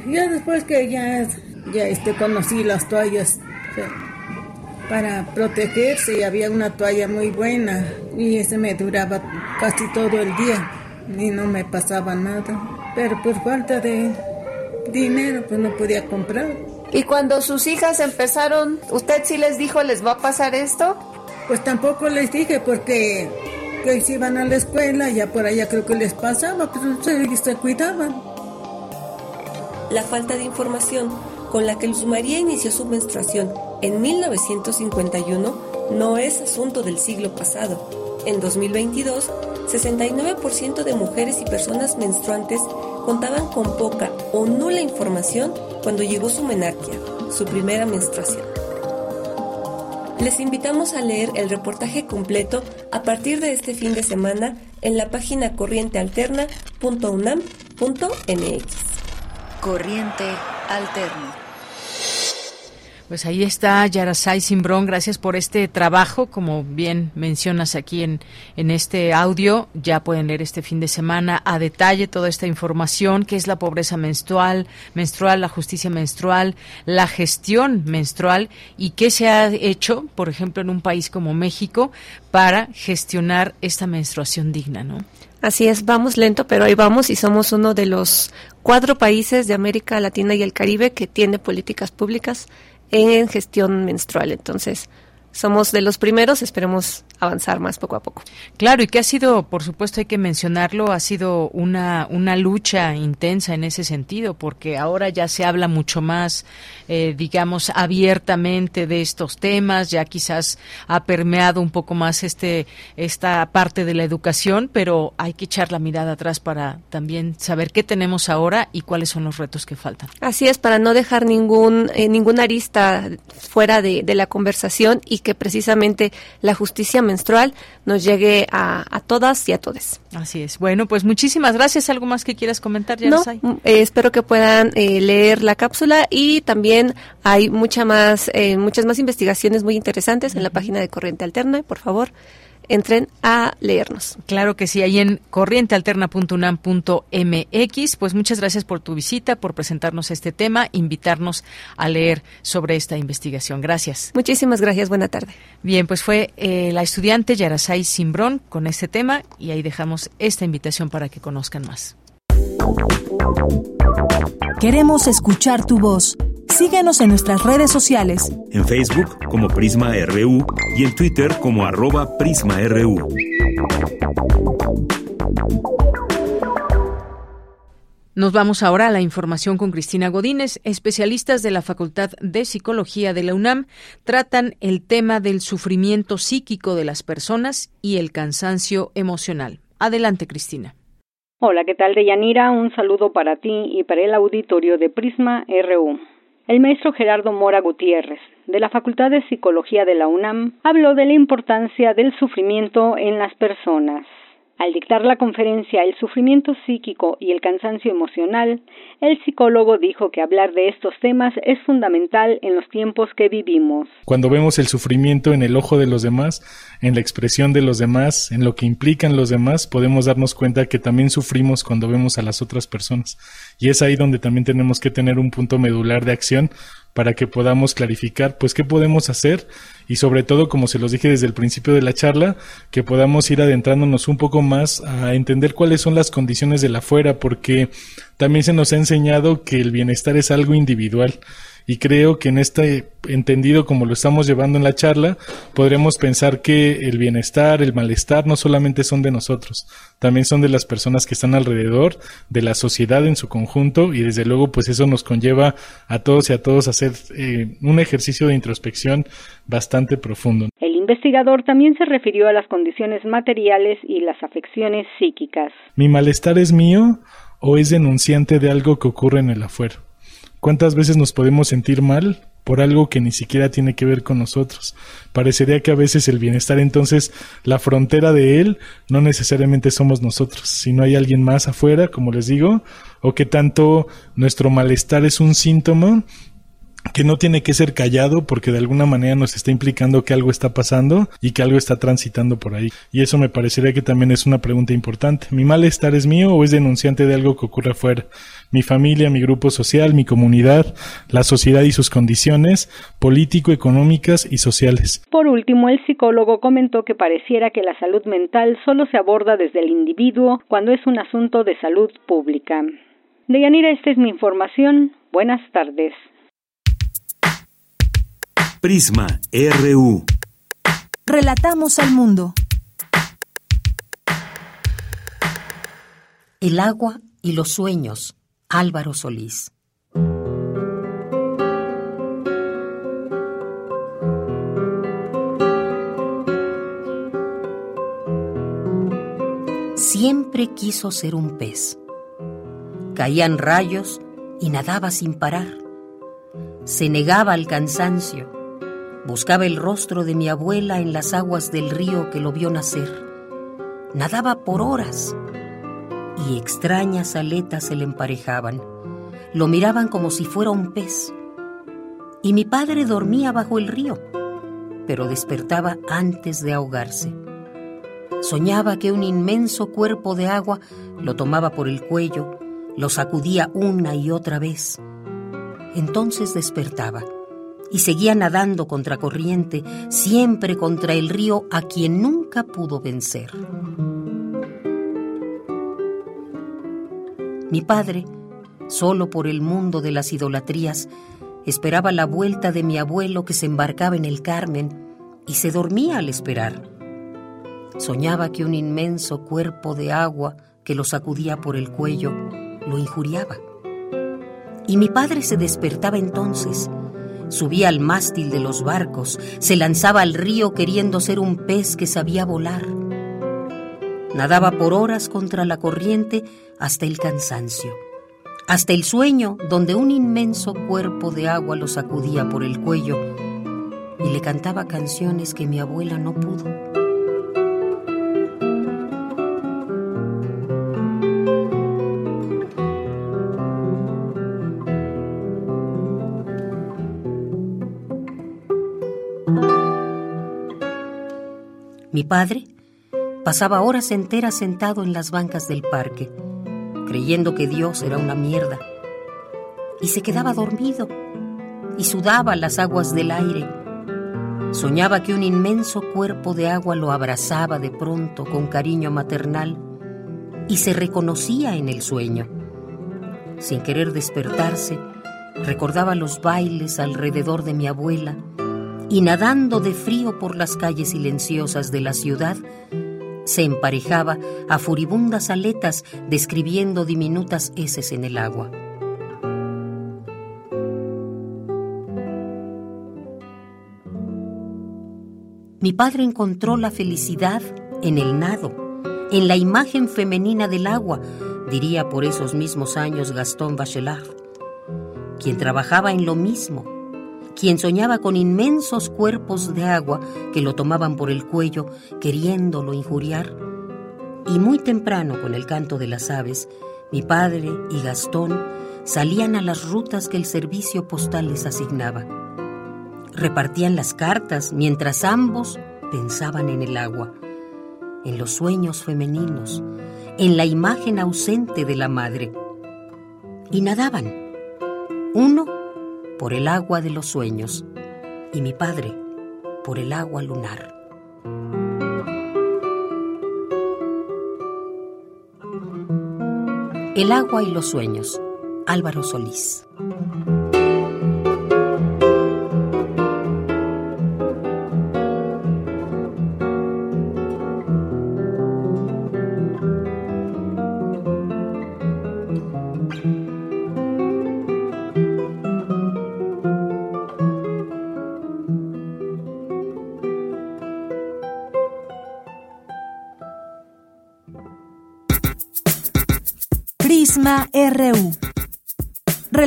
Ya después que ya, ya este, conocí las toallas para protegerse y había una toalla muy buena y ese me duraba casi todo el día y no me pasaba nada. Pero por falta de dinero pues no podía comprar. ¿Y cuando sus hijas empezaron, usted sí les dijo les va a pasar esto? Pues tampoco les dije porque que si iban a la escuela ya por allá creo que les pasaba, pero se, se cuidaban. La falta de información con la que Luz María inició su menstruación en 1951 no es asunto del siglo pasado. En 2022, 69% de mujeres y personas menstruantes contaban con poca o nula información cuando llegó su menarquia, su primera menstruación. Les invitamos a leer el reportaje completo a partir de este fin de semana en la página corrientealterna.unam.mx. Corriente Alterna. Pues ahí está Yarasai Simbrón, gracias por este trabajo, como bien mencionas aquí en, en este audio, ya pueden leer este fin de semana a detalle toda esta información, qué es la pobreza menstrual, menstrual, la justicia menstrual, la gestión menstrual y qué se ha hecho, por ejemplo, en un país como México para gestionar esta menstruación digna, ¿no? Así es, vamos lento, pero ahí vamos y somos uno de los cuatro países de América Latina y el Caribe que tiene políticas públicas en gestión menstrual. Entonces, somos de los primeros, esperemos avanzar más poco a poco. Claro, y que ha sido, por supuesto hay que mencionarlo, ha sido una, una lucha intensa en ese sentido, porque ahora ya se habla mucho más, eh, digamos, abiertamente de estos temas, ya quizás ha permeado un poco más este, esta parte de la educación, pero hay que echar la mirada atrás para también saber qué tenemos ahora y cuáles son los retos que faltan. Así es, para no dejar ningún, eh, ninguna arista fuera de, de la conversación y que precisamente la justicia menstrual nos llegue a, a todas y a todos. Así es. Bueno, pues muchísimas gracias. ¿Algo más que quieras comentar, ya no, eh, espero que puedan eh, leer la cápsula y también hay mucha más, eh, muchas más investigaciones muy interesantes en la página de Corriente Alterna. Por favor, entren a leernos. Claro que sí, ahí en corrientealterna.unam.mx. Pues muchas gracias por tu visita, por presentarnos este tema, invitarnos a leer sobre esta investigación. Gracias. Muchísimas gracias, buena tarde. Bien, pues fue eh, la estudiante Yarasai Simbrón con este tema y ahí dejamos esta invitación para que conozcan más. Queremos escuchar tu voz. Síguenos en nuestras redes sociales. En Facebook como Prisma RU y en Twitter como arroba PrismaRU. Nos vamos ahora a la información con Cristina Godínez. Especialistas de la Facultad de Psicología de la UNAM tratan el tema del sufrimiento psíquico de las personas y el cansancio emocional. Adelante, Cristina. Hola, ¿qué tal, Deyanira? Un saludo para ti y para el auditorio de Prisma RU. El maestro Gerardo Mora Gutiérrez, de la Facultad de Psicología de la UNAM, habló de la importancia del sufrimiento en las personas. Al dictar la conferencia El sufrimiento psíquico y el cansancio emocional, el psicólogo dijo que hablar de estos temas es fundamental en los tiempos que vivimos. Cuando vemos el sufrimiento en el ojo de los demás, en la expresión de los demás, en lo que implican los demás, podemos darnos cuenta que también sufrimos cuando vemos a las otras personas. Y es ahí donde también tenemos que tener un punto medular de acción para que podamos clarificar pues qué podemos hacer y sobre todo como se los dije desde el principio de la charla que podamos ir adentrándonos un poco más a entender cuáles son las condiciones de la afuera porque también se nos ha enseñado que el bienestar es algo individual y creo que en este entendido como lo estamos llevando en la charla, podremos pensar que el bienestar, el malestar no solamente son de nosotros, también son de las personas que están alrededor, de la sociedad en su conjunto y desde luego pues eso nos conlleva a todos y a todos a hacer eh, un ejercicio de introspección bastante profundo. El investigador también se refirió a las condiciones materiales y las afecciones psíquicas. ¿Mi malestar es mío o es denunciante de algo que ocurre en el afuera? ¿Cuántas veces nos podemos sentir mal por algo que ni siquiera tiene que ver con nosotros? Parecería que a veces el bienestar entonces la frontera de él no necesariamente somos nosotros, sino hay alguien más afuera, como les digo, o que tanto nuestro malestar es un síntoma que no tiene que ser callado porque de alguna manera nos está implicando que algo está pasando y que algo está transitando por ahí. Y eso me parecería que también es una pregunta importante. ¿Mi malestar es mío o es denunciante de algo que ocurre afuera? Mi familia, mi grupo social, mi comunidad, la sociedad y sus condiciones político, económicas y sociales. Por último, el psicólogo comentó que pareciera que la salud mental solo se aborda desde el individuo cuando es un asunto de salud pública. Deyanira, esta es mi información. Buenas tardes. Prisma RU. Relatamos al mundo. El agua y los sueños. Álvaro Solís. Siempre quiso ser un pez. Caían rayos y nadaba sin parar. Se negaba al cansancio Buscaba el rostro de mi abuela en las aguas del río que lo vio nacer. Nadaba por horas y extrañas aletas se le emparejaban. Lo miraban como si fuera un pez. Y mi padre dormía bajo el río, pero despertaba antes de ahogarse. Soñaba que un inmenso cuerpo de agua lo tomaba por el cuello, lo sacudía una y otra vez. Entonces despertaba y seguía nadando contra corriente, siempre contra el río a quien nunca pudo vencer. Mi padre, solo por el mundo de las idolatrías, esperaba la vuelta de mi abuelo que se embarcaba en el Carmen y se dormía al esperar. Soñaba que un inmenso cuerpo de agua que lo sacudía por el cuello lo injuriaba. Y mi padre se despertaba entonces Subía al mástil de los barcos, se lanzaba al río queriendo ser un pez que sabía volar. Nadaba por horas contra la corriente hasta el cansancio, hasta el sueño donde un inmenso cuerpo de agua lo sacudía por el cuello y le cantaba canciones que mi abuela no pudo. Mi padre pasaba horas enteras sentado en las bancas del parque, creyendo que Dios era una mierda, y se quedaba dormido y sudaba las aguas del aire. Soñaba que un inmenso cuerpo de agua lo abrazaba de pronto con cariño maternal y se reconocía en el sueño. Sin querer despertarse, recordaba los bailes alrededor de mi abuela, y nadando de frío por las calles silenciosas de la ciudad, se emparejaba a furibundas aletas describiendo diminutas heces en el agua. Mi padre encontró la felicidad en el nado, en la imagen femenina del agua, diría por esos mismos años Gastón Bachelard, quien trabajaba en lo mismo, quien soñaba con inmensos cuerpos de agua que lo tomaban por el cuello queriéndolo injuriar, Y muy temprano, con el canto de las aves, mi padre y Gastón salían a las rutas que el servicio postal les asignaba. Repartían las cartas mientras ambos pensaban en el agua, en los sueños femeninos, en la imagen ausente de la madre. Y nadaban, uno por el agua de los sueños y mi padre por el agua lunar. El agua y los sueños. Álvaro Solís.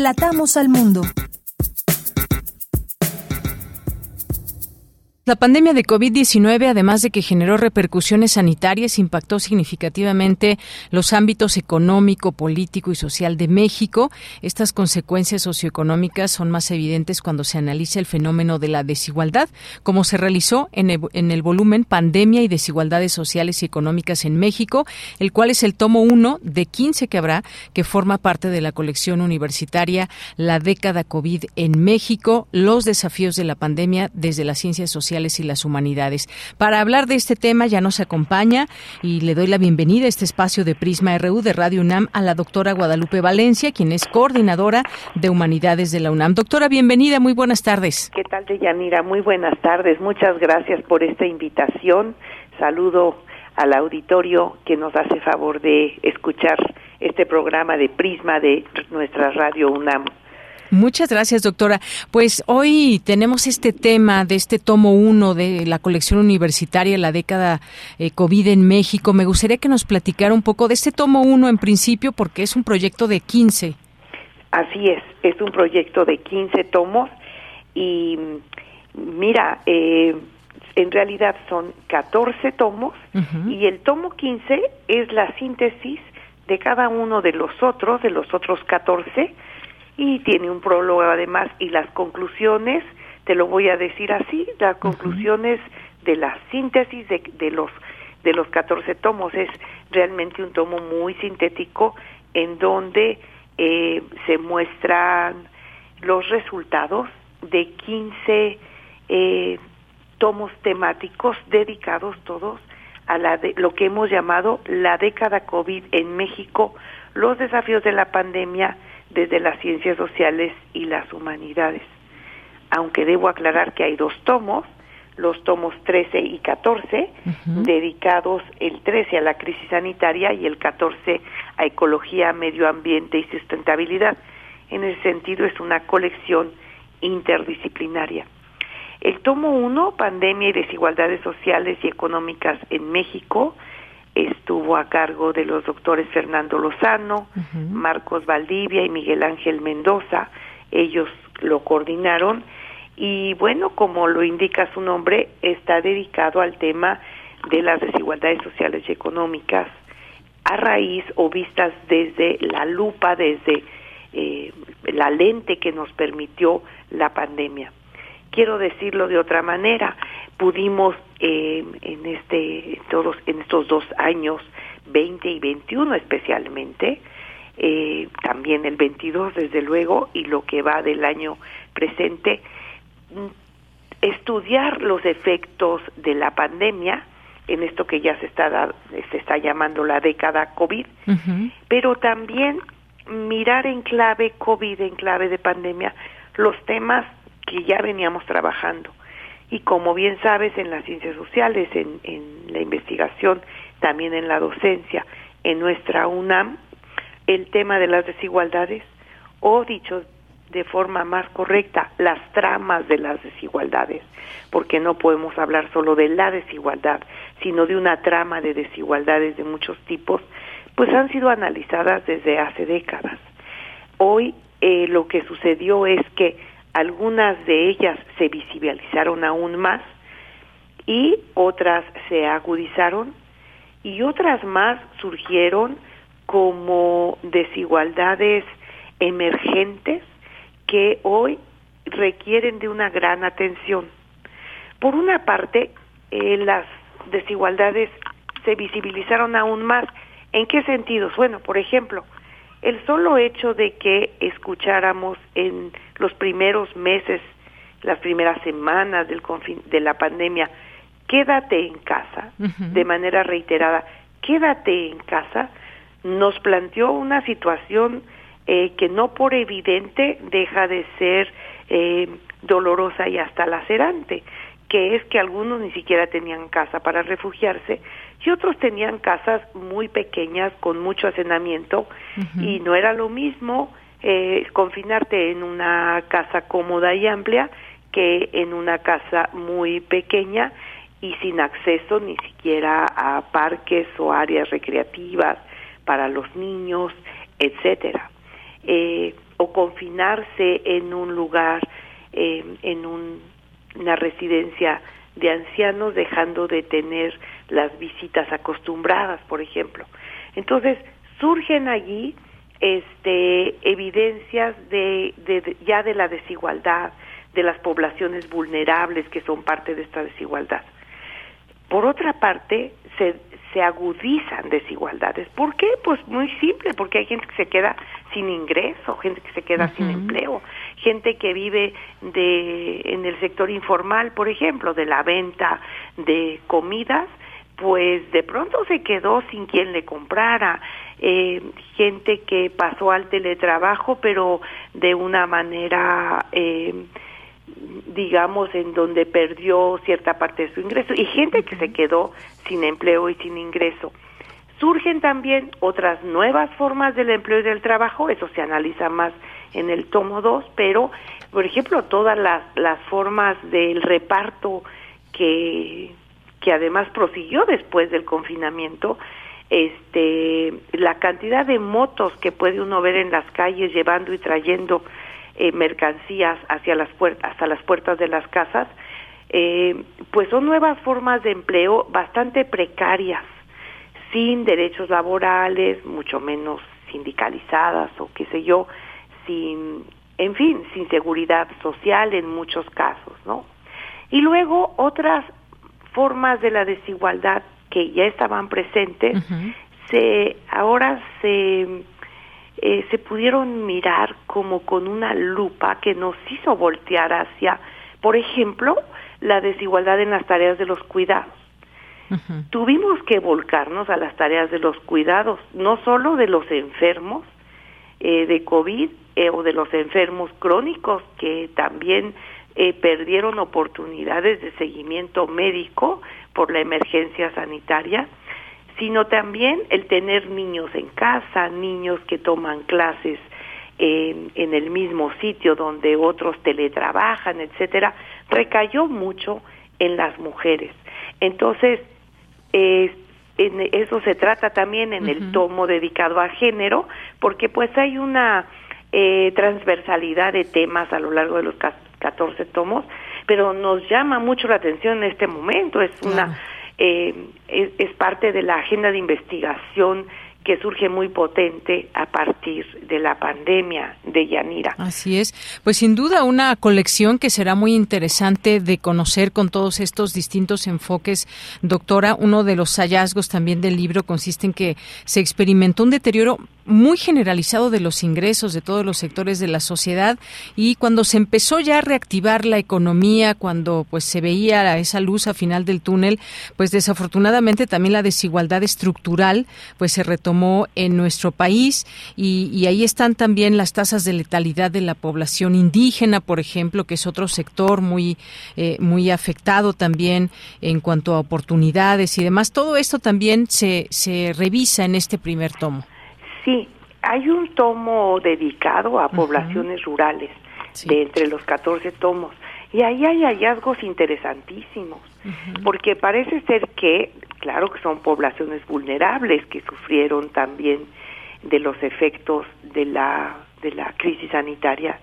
Relatamos al mundo. La pandemia de COVID-19, además de que generó repercusiones sanitarias, impactó significativamente los ámbitos económico, político y social de México. Estas consecuencias socioeconómicas son más evidentes cuando se analiza el fenómeno de la desigualdad, como se realizó en el, volumen Pandemia y Desigualdades Sociales y Económicas en México, el cual es el tomo 1 de 15 que habrá, que forma parte de la colección universitaria La década COVID en México, los desafíos de la pandemia desde las ciencias sociales y las Humanidades. Para hablar de este tema ya nos acompaña y le doy la bienvenida a este espacio de Prisma RU de Radio UNAM a la doctora Guadalupe Valencia, quien es coordinadora de Humanidades de la UNAM. Doctora, bienvenida, muy buenas tardes. ¿Qué tal, Deyanira? Muy buenas tardes. Muchas gracias por esta invitación. Saludo al auditorio que nos hace favor de escuchar este programa de Prisma de nuestra Radio UNAM. Muchas gracias, doctora. Pues hoy tenemos este tema de este tomo uno de la colección universitaria, la década eh, COVID en México. Me gustaría que nos platicara un poco de este tomo uno en principio, porque es un proyecto de 15. Así es, es un proyecto de 15 tomos y mira, eh, en realidad son 14 tomos y el tomo 15 es la síntesis de cada uno de los otros, de los otros 14 y tiene un prólogo además y las conclusiones, te lo voy a decir así, las conclusiones de la síntesis de, de los de los 14 tomos. Es realmente un tomo muy sintético en donde eh, se muestran los resultados de 15 eh, tomos temáticos dedicados todos a la de, lo que hemos llamado la década COVID en México, los desafíos de la pandemia, desde las ciencias sociales y las humanidades. Aunque debo aclarar que hay dos tomos, los tomos 13 y 14, dedicados el 13 a la crisis sanitaria y el 14 a ecología, medio ambiente y sustentabilidad. En ese sentido es una colección interdisciplinaria. El tomo 1, Pandemia y desigualdades sociales y económicas en México, estuvo a cargo de los doctores Fernando Lozano, Marcos Valdivia y Miguel Ángel Mendoza. Ellos lo coordinaron y bueno, como lo indica su nombre, está dedicado al tema de las desigualdades sociales y económicas a raíz o vistas desde la lupa, desde eh, la lente que nos permitió la pandemia. Quiero decirlo de otra manera, pudimos eh, en este todos en estos dos años 20 y 21 especialmente eh, también el 22 desde luego y lo que va del año presente mm, estudiar los efectos de la pandemia en esto que ya se está se está llamando la década covid pero también mirar en clave covid en clave de pandemia los temas que ya veníamos trabajando y como bien sabes en las ciencias sociales, en, en la investigación, también en la docencia, en nuestra UNAM, el tema de las desigualdades, o dicho de forma más correcta, las tramas de las desigualdades, porque no podemos hablar solo de la desigualdad, sino de una trama de desigualdades de muchos tipos, pues han sido analizadas desde hace décadas. Hoy eh, lo que sucedió es que algunas de ellas se visibilizaron aún más y otras se agudizaron y otras más surgieron como desigualdades emergentes que hoy requieren de una gran atención. Por una parte, eh, las desigualdades se visibilizaron aún más. ¿En qué sentidos? Bueno, por ejemplo, el solo hecho de que escucháramos en los primeros meses, las primeras semanas del de la pandemia, quédate en casa, de manera reiterada, quédate en casa, nos planteó una situación eh, que no por evidente deja de ser eh, dolorosa y hasta lacerante, que es que algunos ni siquiera tenían casa para refugiarse y otros tenían casas muy pequeñas con mucho hacenamiento y no era lo mismo eh, confinarte en una casa cómoda y amplia que en una casa muy pequeña y sin acceso ni siquiera a parques o áreas recreativas para los niños, etcétera. Eh, o confinarse en un lugar, eh, en una residencia de ancianos, dejando de tener las visitas acostumbradas, por ejemplo. Entonces, surgen allí este, evidencias de, de, ya de la desigualdad, de las poblaciones vulnerables que son parte de esta desigualdad. Por otra parte, se, se agudizan desigualdades. ¿Por qué? Pues muy simple, porque hay gente que se queda sin ingreso, gente que se queda sin empleo, gente que vive de en el sector informal, por ejemplo, de la venta de comidas, pues de pronto se quedó sin quien le comprara, eh, gente que pasó al teletrabajo, pero de una manera eh, digamos, en donde perdió cierta parte de su ingreso y gente que se quedó sin empleo y sin ingreso. Surgen también otras nuevas formas del empleo y del trabajo, eso se analiza más en el tomo 2, pero, por ejemplo, todas las, las formas del reparto que, que además prosiguió después del confinamiento, este, la cantidad de motos que puede uno ver en las calles llevando y trayendo eh, mercancías hacia las puertas, hasta las puertas de las casas, eh, pues son nuevas formas de empleo bastante precarias, sin derechos laborales, mucho menos sindicalizadas o qué sé yo, sin, en fin, sin seguridad social en muchos casos, ¿no? Y luego otras formas de la desigualdad que ya estaban presentes, se ahora se eh, se pudieron mirar como con una lupa que nos hizo voltear hacia, por ejemplo, la desigualdad en las tareas de los cuidados. Tuvimos que volcarnos a las tareas de los cuidados, no solo de los enfermos eh, de COVID eh, o de los enfermos crónicos que también perdieron oportunidades de seguimiento médico por la emergencia sanitaria, sino también el tener niños en casa, niños que toman clases en, en el mismo sitio donde otros teletrabajan, etcétera, recayó mucho en las mujeres. Entonces, en eso se trata también en el tomo dedicado a género, porque pues hay una eh, transversalidad de temas a lo largo de los 14 tomos, pero nos llama mucho la atención en este momento, es una eh, es, parte de la agenda de investigación que surge muy potente a partir de la pandemia de Yanira. Así es. Pues sin duda una colección que será muy interesante de conocer con todos estos distintos enfoques. Doctora, uno de los hallazgos también del libro consiste en que se experimentó un deterioro muy generalizado de los ingresos de todos los sectores de la sociedad y cuando se empezó ya a reactivar la economía, cuando pues se veía esa luz a final del túnel, pues desafortunadamente también la desigualdad estructural pues se retomó en nuestro país y, ahí están también las tasas de letalidad de la población indígena, por ejemplo, que es otro sector muy eh, muy afectado también en cuanto a oportunidades y demás. Todo esto también se, se revisa en este primer tomo. Sí, hay un tomo dedicado a poblaciones rurales de entre los 14 tomos y ahí hay hallazgos interesantísimos, porque parece ser que, claro que son poblaciones vulnerables que sufrieron también de los efectos de la, de la crisis sanitaria,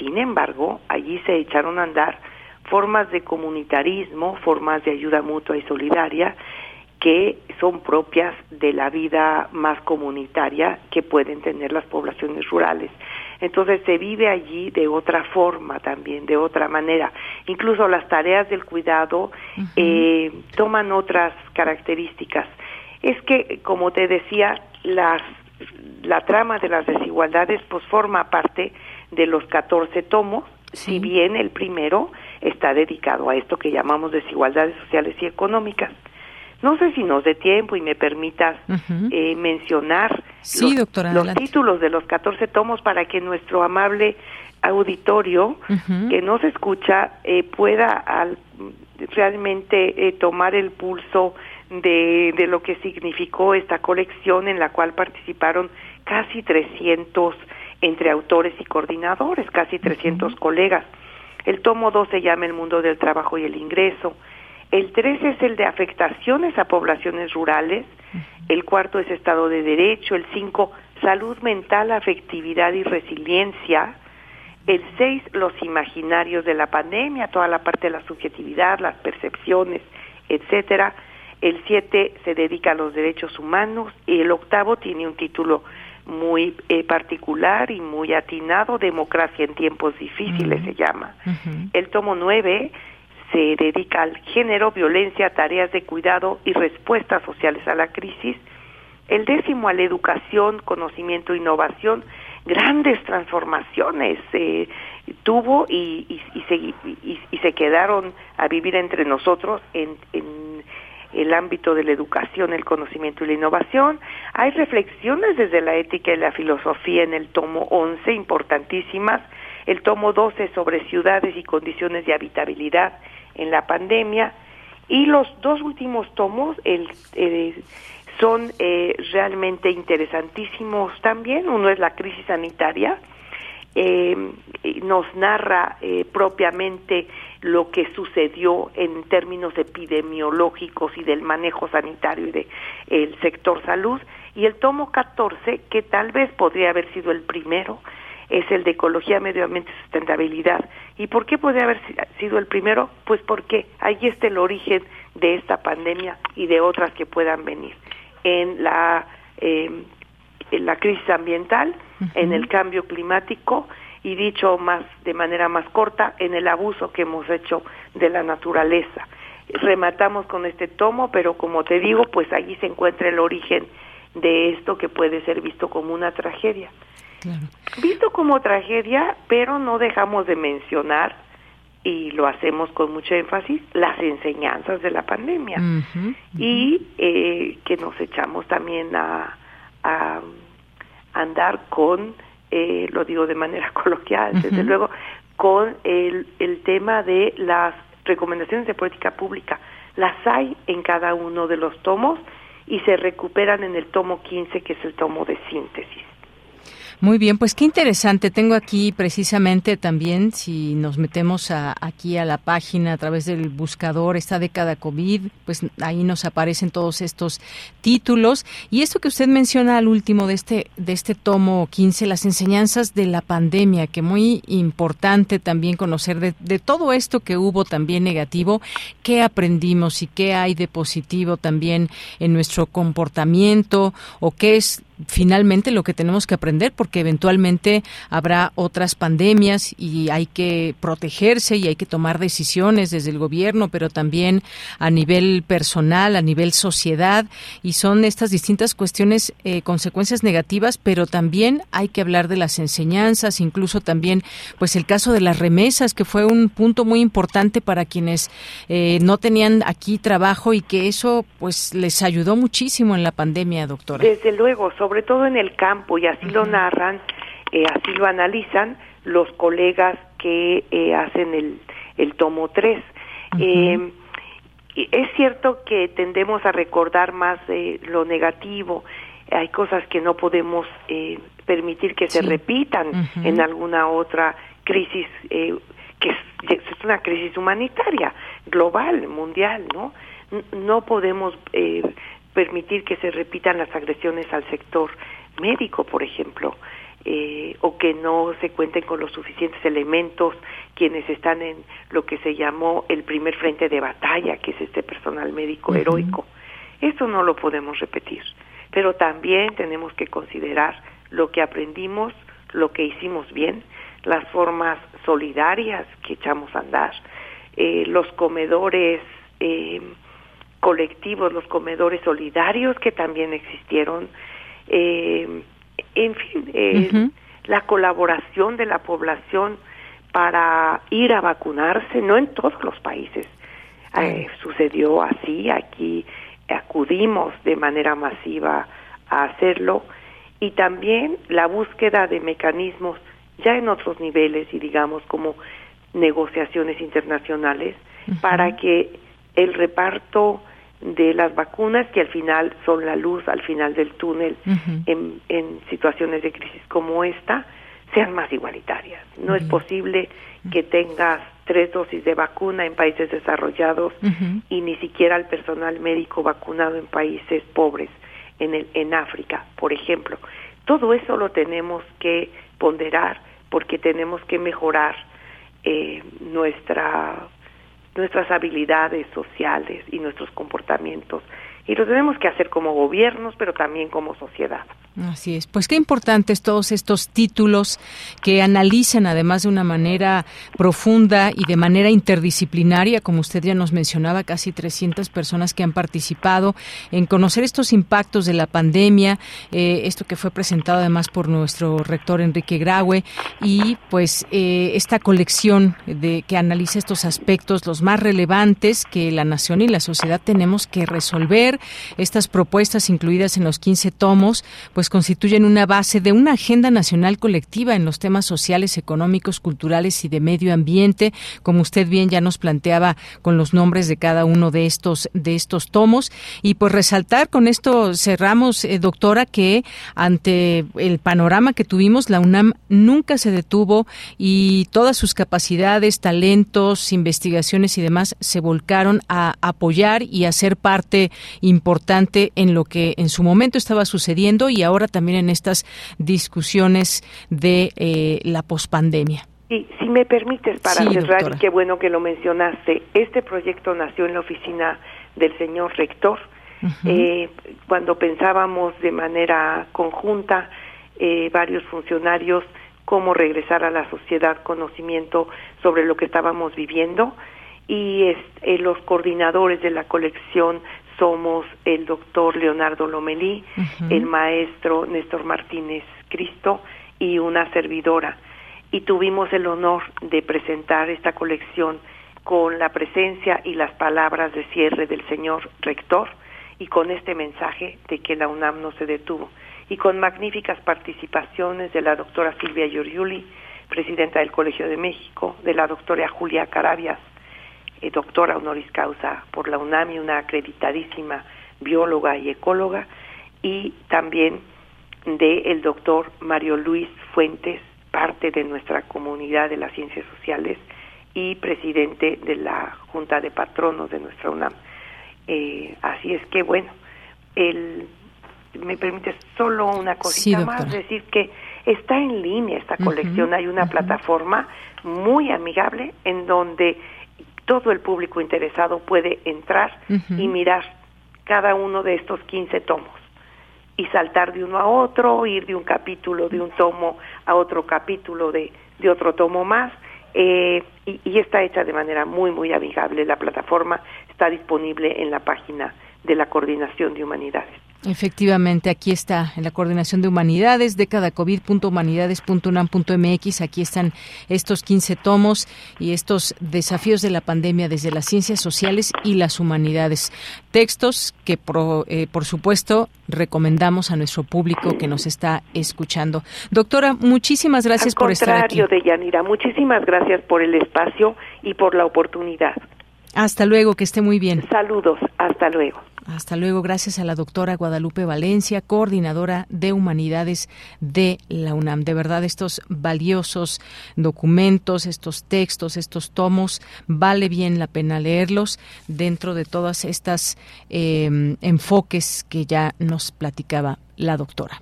sin embargo, allí se echaron a andar formas de comunitarismo, formas de ayuda mutua y solidaria, que son propias de la vida más comunitaria que pueden tener las poblaciones rurales. Entonces se vive allí de otra forma también, de otra manera. Incluso las tareas del cuidado eh, toman otras características. Es que, como te decía, las, la trama de las desigualdades pues forma parte de los 14 tomos, si bien el primero está dedicado a esto que llamamos desigualdades sociales y económicas. No sé si nos dé tiempo y me permitas eh, mencionar los, títulos de los 14 tomos para que nuestro amable auditorio que nos escucha eh, pueda realmente eh, tomar el pulso de, de, lo que significó esta colección en la cual participaron casi 300 entre autores y coordinadores, casi 300 colegas. El tomo 2 se llama El mundo del trabajo y el ingreso. El 3 es el de afectaciones a poblaciones rurales. El cuarto es Estado de Derecho. El 5, Salud mental, afectividad y resiliencia. El 6, los imaginarios de la pandemia, toda la parte de la subjetividad, las percepciones, etcétera. El 7 se dedica a los derechos humanos y el octavo tiene un título muy eh, particular y muy atinado, Democracia en tiempos difíciles se llama. El tomo 9 se dedica al género, violencia, tareas de cuidado y respuestas sociales a la crisis. El décimo a la educación, conocimiento, innovación, grandes transformaciones eh, tuvo y, y, se, y, se, quedaron a vivir entre nosotros en, en el ámbito de la educación, el conocimiento y la innovación. Hay reflexiones desde la ética y la filosofía en el tomo 11, importantísimas. El tomo 12 sobre ciudades y condiciones de habitabilidad en la pandemia y los dos últimos tomos el, eh, son eh, realmente interesantísimos también. Uno es la crisis sanitaria, eh, nos narra propiamente lo que sucedió en términos epidemiológicos y del manejo sanitario y del el sector salud. Y el tomo 14, que tal vez podría haber sido el primero, es el de ecología, medio ambiente y sustentabilidad. ¿Y por qué puede haber sido el primero? Pues porque ahí está el origen de esta pandemia y de otras que puedan venir. En la, eh, en la crisis ambiental, en el cambio climático y dicho más de manera más corta, en el abuso que hemos hecho de la naturaleza. Rematamos con este tomo, pero como te digo, pues allí se encuentra el origen de esto que puede ser visto como una tragedia. Visto como tragedia, pero no dejamos de mencionar, y lo hacemos con mucho énfasis, las enseñanzas de la pandemia. Y eh, que nos echamos también a, a andar con, eh, lo digo de manera coloquial, desde luego, con el, el tema de las recomendaciones de política pública. Las hay en cada uno de los tomos y se recuperan en el tomo 15, que es el tomo de síntesis. Muy bien, pues qué interesante. Tengo aquí precisamente también, si nos metemos aquí a la página a través del buscador, esta década COVID, pues ahí nos aparecen todos estos títulos. Y esto que usted menciona al último de este, de este tomo 15, las enseñanzas de la pandemia, que muy importante también conocer de, de todo esto que hubo también negativo, qué aprendimos y qué hay de positivo también en nuestro comportamiento o qué es finalmente lo que tenemos que aprender porque eventualmente habrá otras pandemias y hay que protegerse y hay que tomar decisiones desde el gobierno, pero también a nivel personal, a nivel sociedad y son estas distintas cuestiones eh, consecuencias negativas, pero también hay que hablar de las enseñanzas, incluso también pues el caso de las remesas que fue un punto muy importante para quienes eh, no tenían aquí trabajo y que eso pues les ayudó muchísimo en la pandemia, doctora. Desde luego, sobre todo en el campo, y así lo narran, eh, así lo analizan los colegas que eh, hacen el, el tomo 3. Eh, es cierto que tendemos a recordar más lo negativo, hay cosas que no podemos permitir que se repitan en alguna otra crisis que es, es, una crisis humanitaria, global, mundial, ¿no? No podemos permitir que se repitan las agresiones al sector médico, por ejemplo, eh, o que no se cuenten con los suficientes elementos quienes están en lo que se llamó el primer frente de batalla, que es este personal médico heroico. Eso no lo podemos repetir, pero también tenemos que considerar lo que aprendimos, lo que hicimos bien, las formas solidarias que echamos a andar, eh, los comedores eh, colectivos, los comedores solidarios que también existieron, eh, en fin, la colaboración de la población para ir a vacunarse, no en todos los países sucedió así, aquí acudimos de manera masiva a hacerlo y también la búsqueda de mecanismos ya en otros niveles y digamos como negociaciones internacionales para que el reparto de las vacunas que al final son la luz al final del túnel en, en, situaciones de crisis como esta sean más igualitarias. No es posible que tengas tres dosis de vacuna en países desarrollados y ni siquiera el personal médico vacunado en países pobres, en, el, en África, por ejemplo. Todo eso lo tenemos que ponderar porque tenemos que mejorar eh, nuestra, nuestras habilidades sociales y nuestros comportamientos. Y lo tenemos que hacer como gobiernos, pero también como sociedad. Así es. Pues qué importantes todos estos títulos que analizan además de una manera profunda y de manera interdisciplinaria, como usted ya nos mencionaba, casi 300 personas que han participado en conocer estos impactos de la pandemia, eh, esto que fue presentado además por nuestro rector Enrique Graue y pues eh, esta colección de que analiza estos aspectos los más relevantes que la nación y la sociedad tenemos que resolver, estas propuestas incluidas en los 15 tomos, pues constituyen una base de una agenda nacional colectiva en los temas sociales, económicos, culturales y de medio ambiente, como usted bien ya nos planteaba con los nombres de cada uno de estos de estos tomos. Y pues resaltar con esto cerramos eh, doctora que ante el panorama que tuvimos la UNAM nunca se detuvo y todas sus capacidades, talentos, investigaciones y demás se volcaron a apoyar y a ser parte importante en lo que en su momento estaba sucediendo y ahora también en estas discusiones de eh, la pospandemia. Y si me permites, para cerrar, y qué bueno que lo mencionaste, este proyecto nació en la oficina del señor rector, eh, cuando pensábamos de manera conjunta eh, varios funcionarios cómo regresar a la sociedad conocimiento sobre lo que estábamos viviendo. Y los coordinadores de la colección somos el doctor Leonardo Lomelí, el maestro Néstor Martínez Cristo y una servidora. Y tuvimos el honor de presentar esta colección con la presencia y las palabras de cierre del señor rector y con este mensaje de que la UNAM no se detuvo y con magníficas participaciones de la doctora Silvia Giorgiuli, presidenta del Colegio de México, de la doctora Julia Carabias, eh, doctora honoris causa por la UNAMI, una acreditadísima bióloga y ecóloga, y también del el doctor Mario Luis Fuentes, parte de nuestra comunidad de las ciencias sociales y presidente de la Junta de Patronos de nuestra UNAM. Eh, así es que, bueno, el, me permite solo una cosita más, decir que está en línea esta colección, hay una plataforma muy amigable en donde todo el público interesado puede entrar y mirar cada uno de estos 15 tomos y saltar de uno a otro, ir de un capítulo de un tomo a otro capítulo de, de otro tomo más. Eh, y, y, está hecha de manera muy, muy amigable. La plataforma está disponible en la página de la Coordinación de Humanidades. Efectivamente, aquí está en la coordinación de humanidades, décadacovid.humanidades.unam.mx. Aquí están estos 15 tomos y estos desafíos de la pandemia desde las ciencias sociales y las humanidades. Textos que, eh, por supuesto, recomendamos a nuestro público que nos está escuchando. Doctora, muchísimas gracias por estar aquí. de Yanira, muchísimas gracias por el espacio y por la oportunidad. Hasta luego, que esté muy bien. Saludos, hasta luego. Hasta luego, gracias a la doctora Guadalupe Valencia, coordinadora de humanidades de la UNAM. De verdad, estos valiosos documentos, estos textos, estos tomos, vale bien la pena leerlos dentro de todas estas em, enfoques que ya nos platicaba la doctora.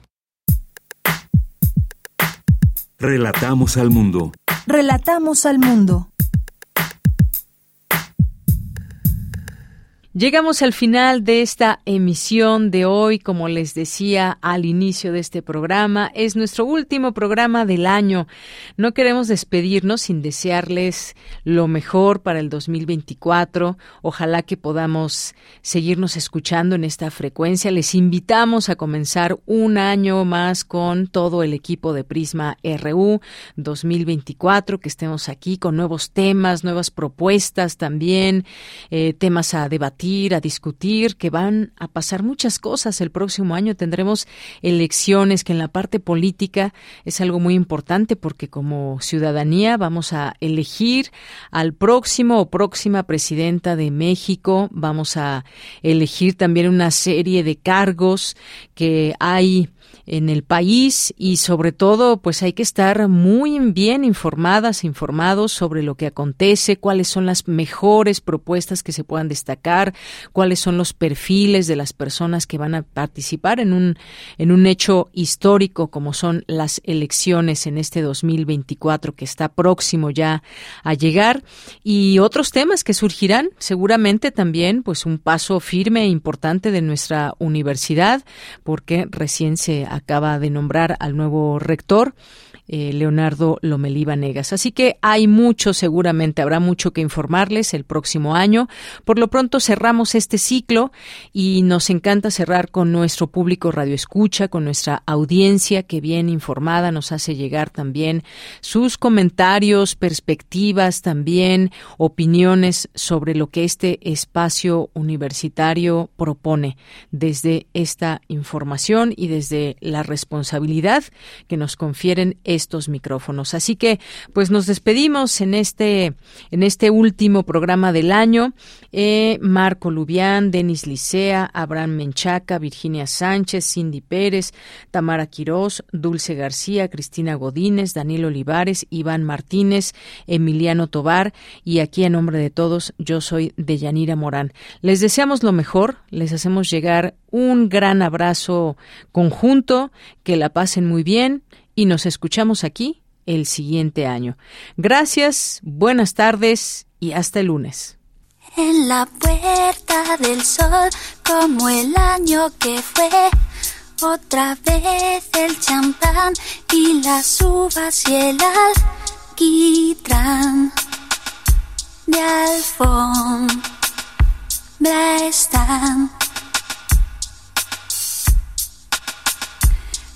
Relatamos al mundo. Relatamos al mundo. Llegamos al final de esta emisión de hoy, como les decía al inicio de este programa, es nuestro último programa del año. No queremos despedirnos sin desearles lo mejor para el 2024. Ojalá que podamos seguirnos escuchando en esta frecuencia. Les invitamos a comenzar un año más con todo el equipo de Prisma RU 2024, que estemos aquí con nuevos temas, nuevas propuestas también, eh, temas a debatir a discutir, que van a pasar muchas cosas. El próximo año tendremos elecciones, que en la parte política es algo muy importante porque como ciudadanía vamos a elegir al próximo o próxima presidenta de México, vamos a elegir también una serie de cargos que hay en el país y sobre todo pues hay que estar muy bien informadas, informados sobre lo que acontece, cuáles son las mejores propuestas que se puedan destacar, cuáles son los perfiles de las personas que van a participar en un en un hecho histórico como son las elecciones en este 2024 que está próximo ya a llegar. Y otros temas que surgirán seguramente también pues un paso firme e importante de nuestra universidad porque recién se acaba de nombrar al nuevo rector eh, Leonardo Lomelí Vanegas. Así que hay mucho, seguramente habrá mucho que informarles el próximo año. Por lo pronto cerramos este ciclo y nos encanta cerrar con nuestro público Radio Escucha, con nuestra audiencia que bien informada nos hace llegar también sus comentarios, perspectivas, también opiniones sobre lo que este espacio universitario propone desde esta información y desde la responsabilidad que nos confieren estos micrófonos. Así que, pues nos despedimos en este, en este último programa del año. Eh, Marco Lubián, Denis Licea, Abraham Menchaca, Virginia Sánchez, Cindy Pérez, Tamara Quirós, Dulce García, Cristina Godínez, Daniel Olivares, Iván Martínez, Emiliano Tobar y aquí en nombre de todos, yo soy Deyanira Morán. Les deseamos lo mejor, les hacemos llegar un gran abrazo conjunto, que la pasen muy bien y nos escuchamos aquí el siguiente año. Gracias, buenas tardes y hasta el lunes. En la puerta del sol, como el año que fue, otra vez el champán y las uvas y el alquitrán de alfombra están.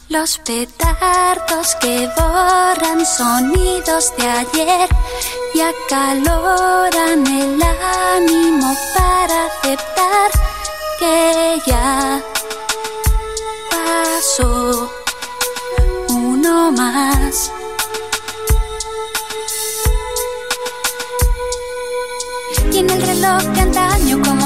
Los petardos que borran sonidos de ayer y acaloran el ánimo para aceptar que ya pasó uno más. Y en el reloj de antaño como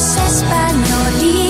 españolitos.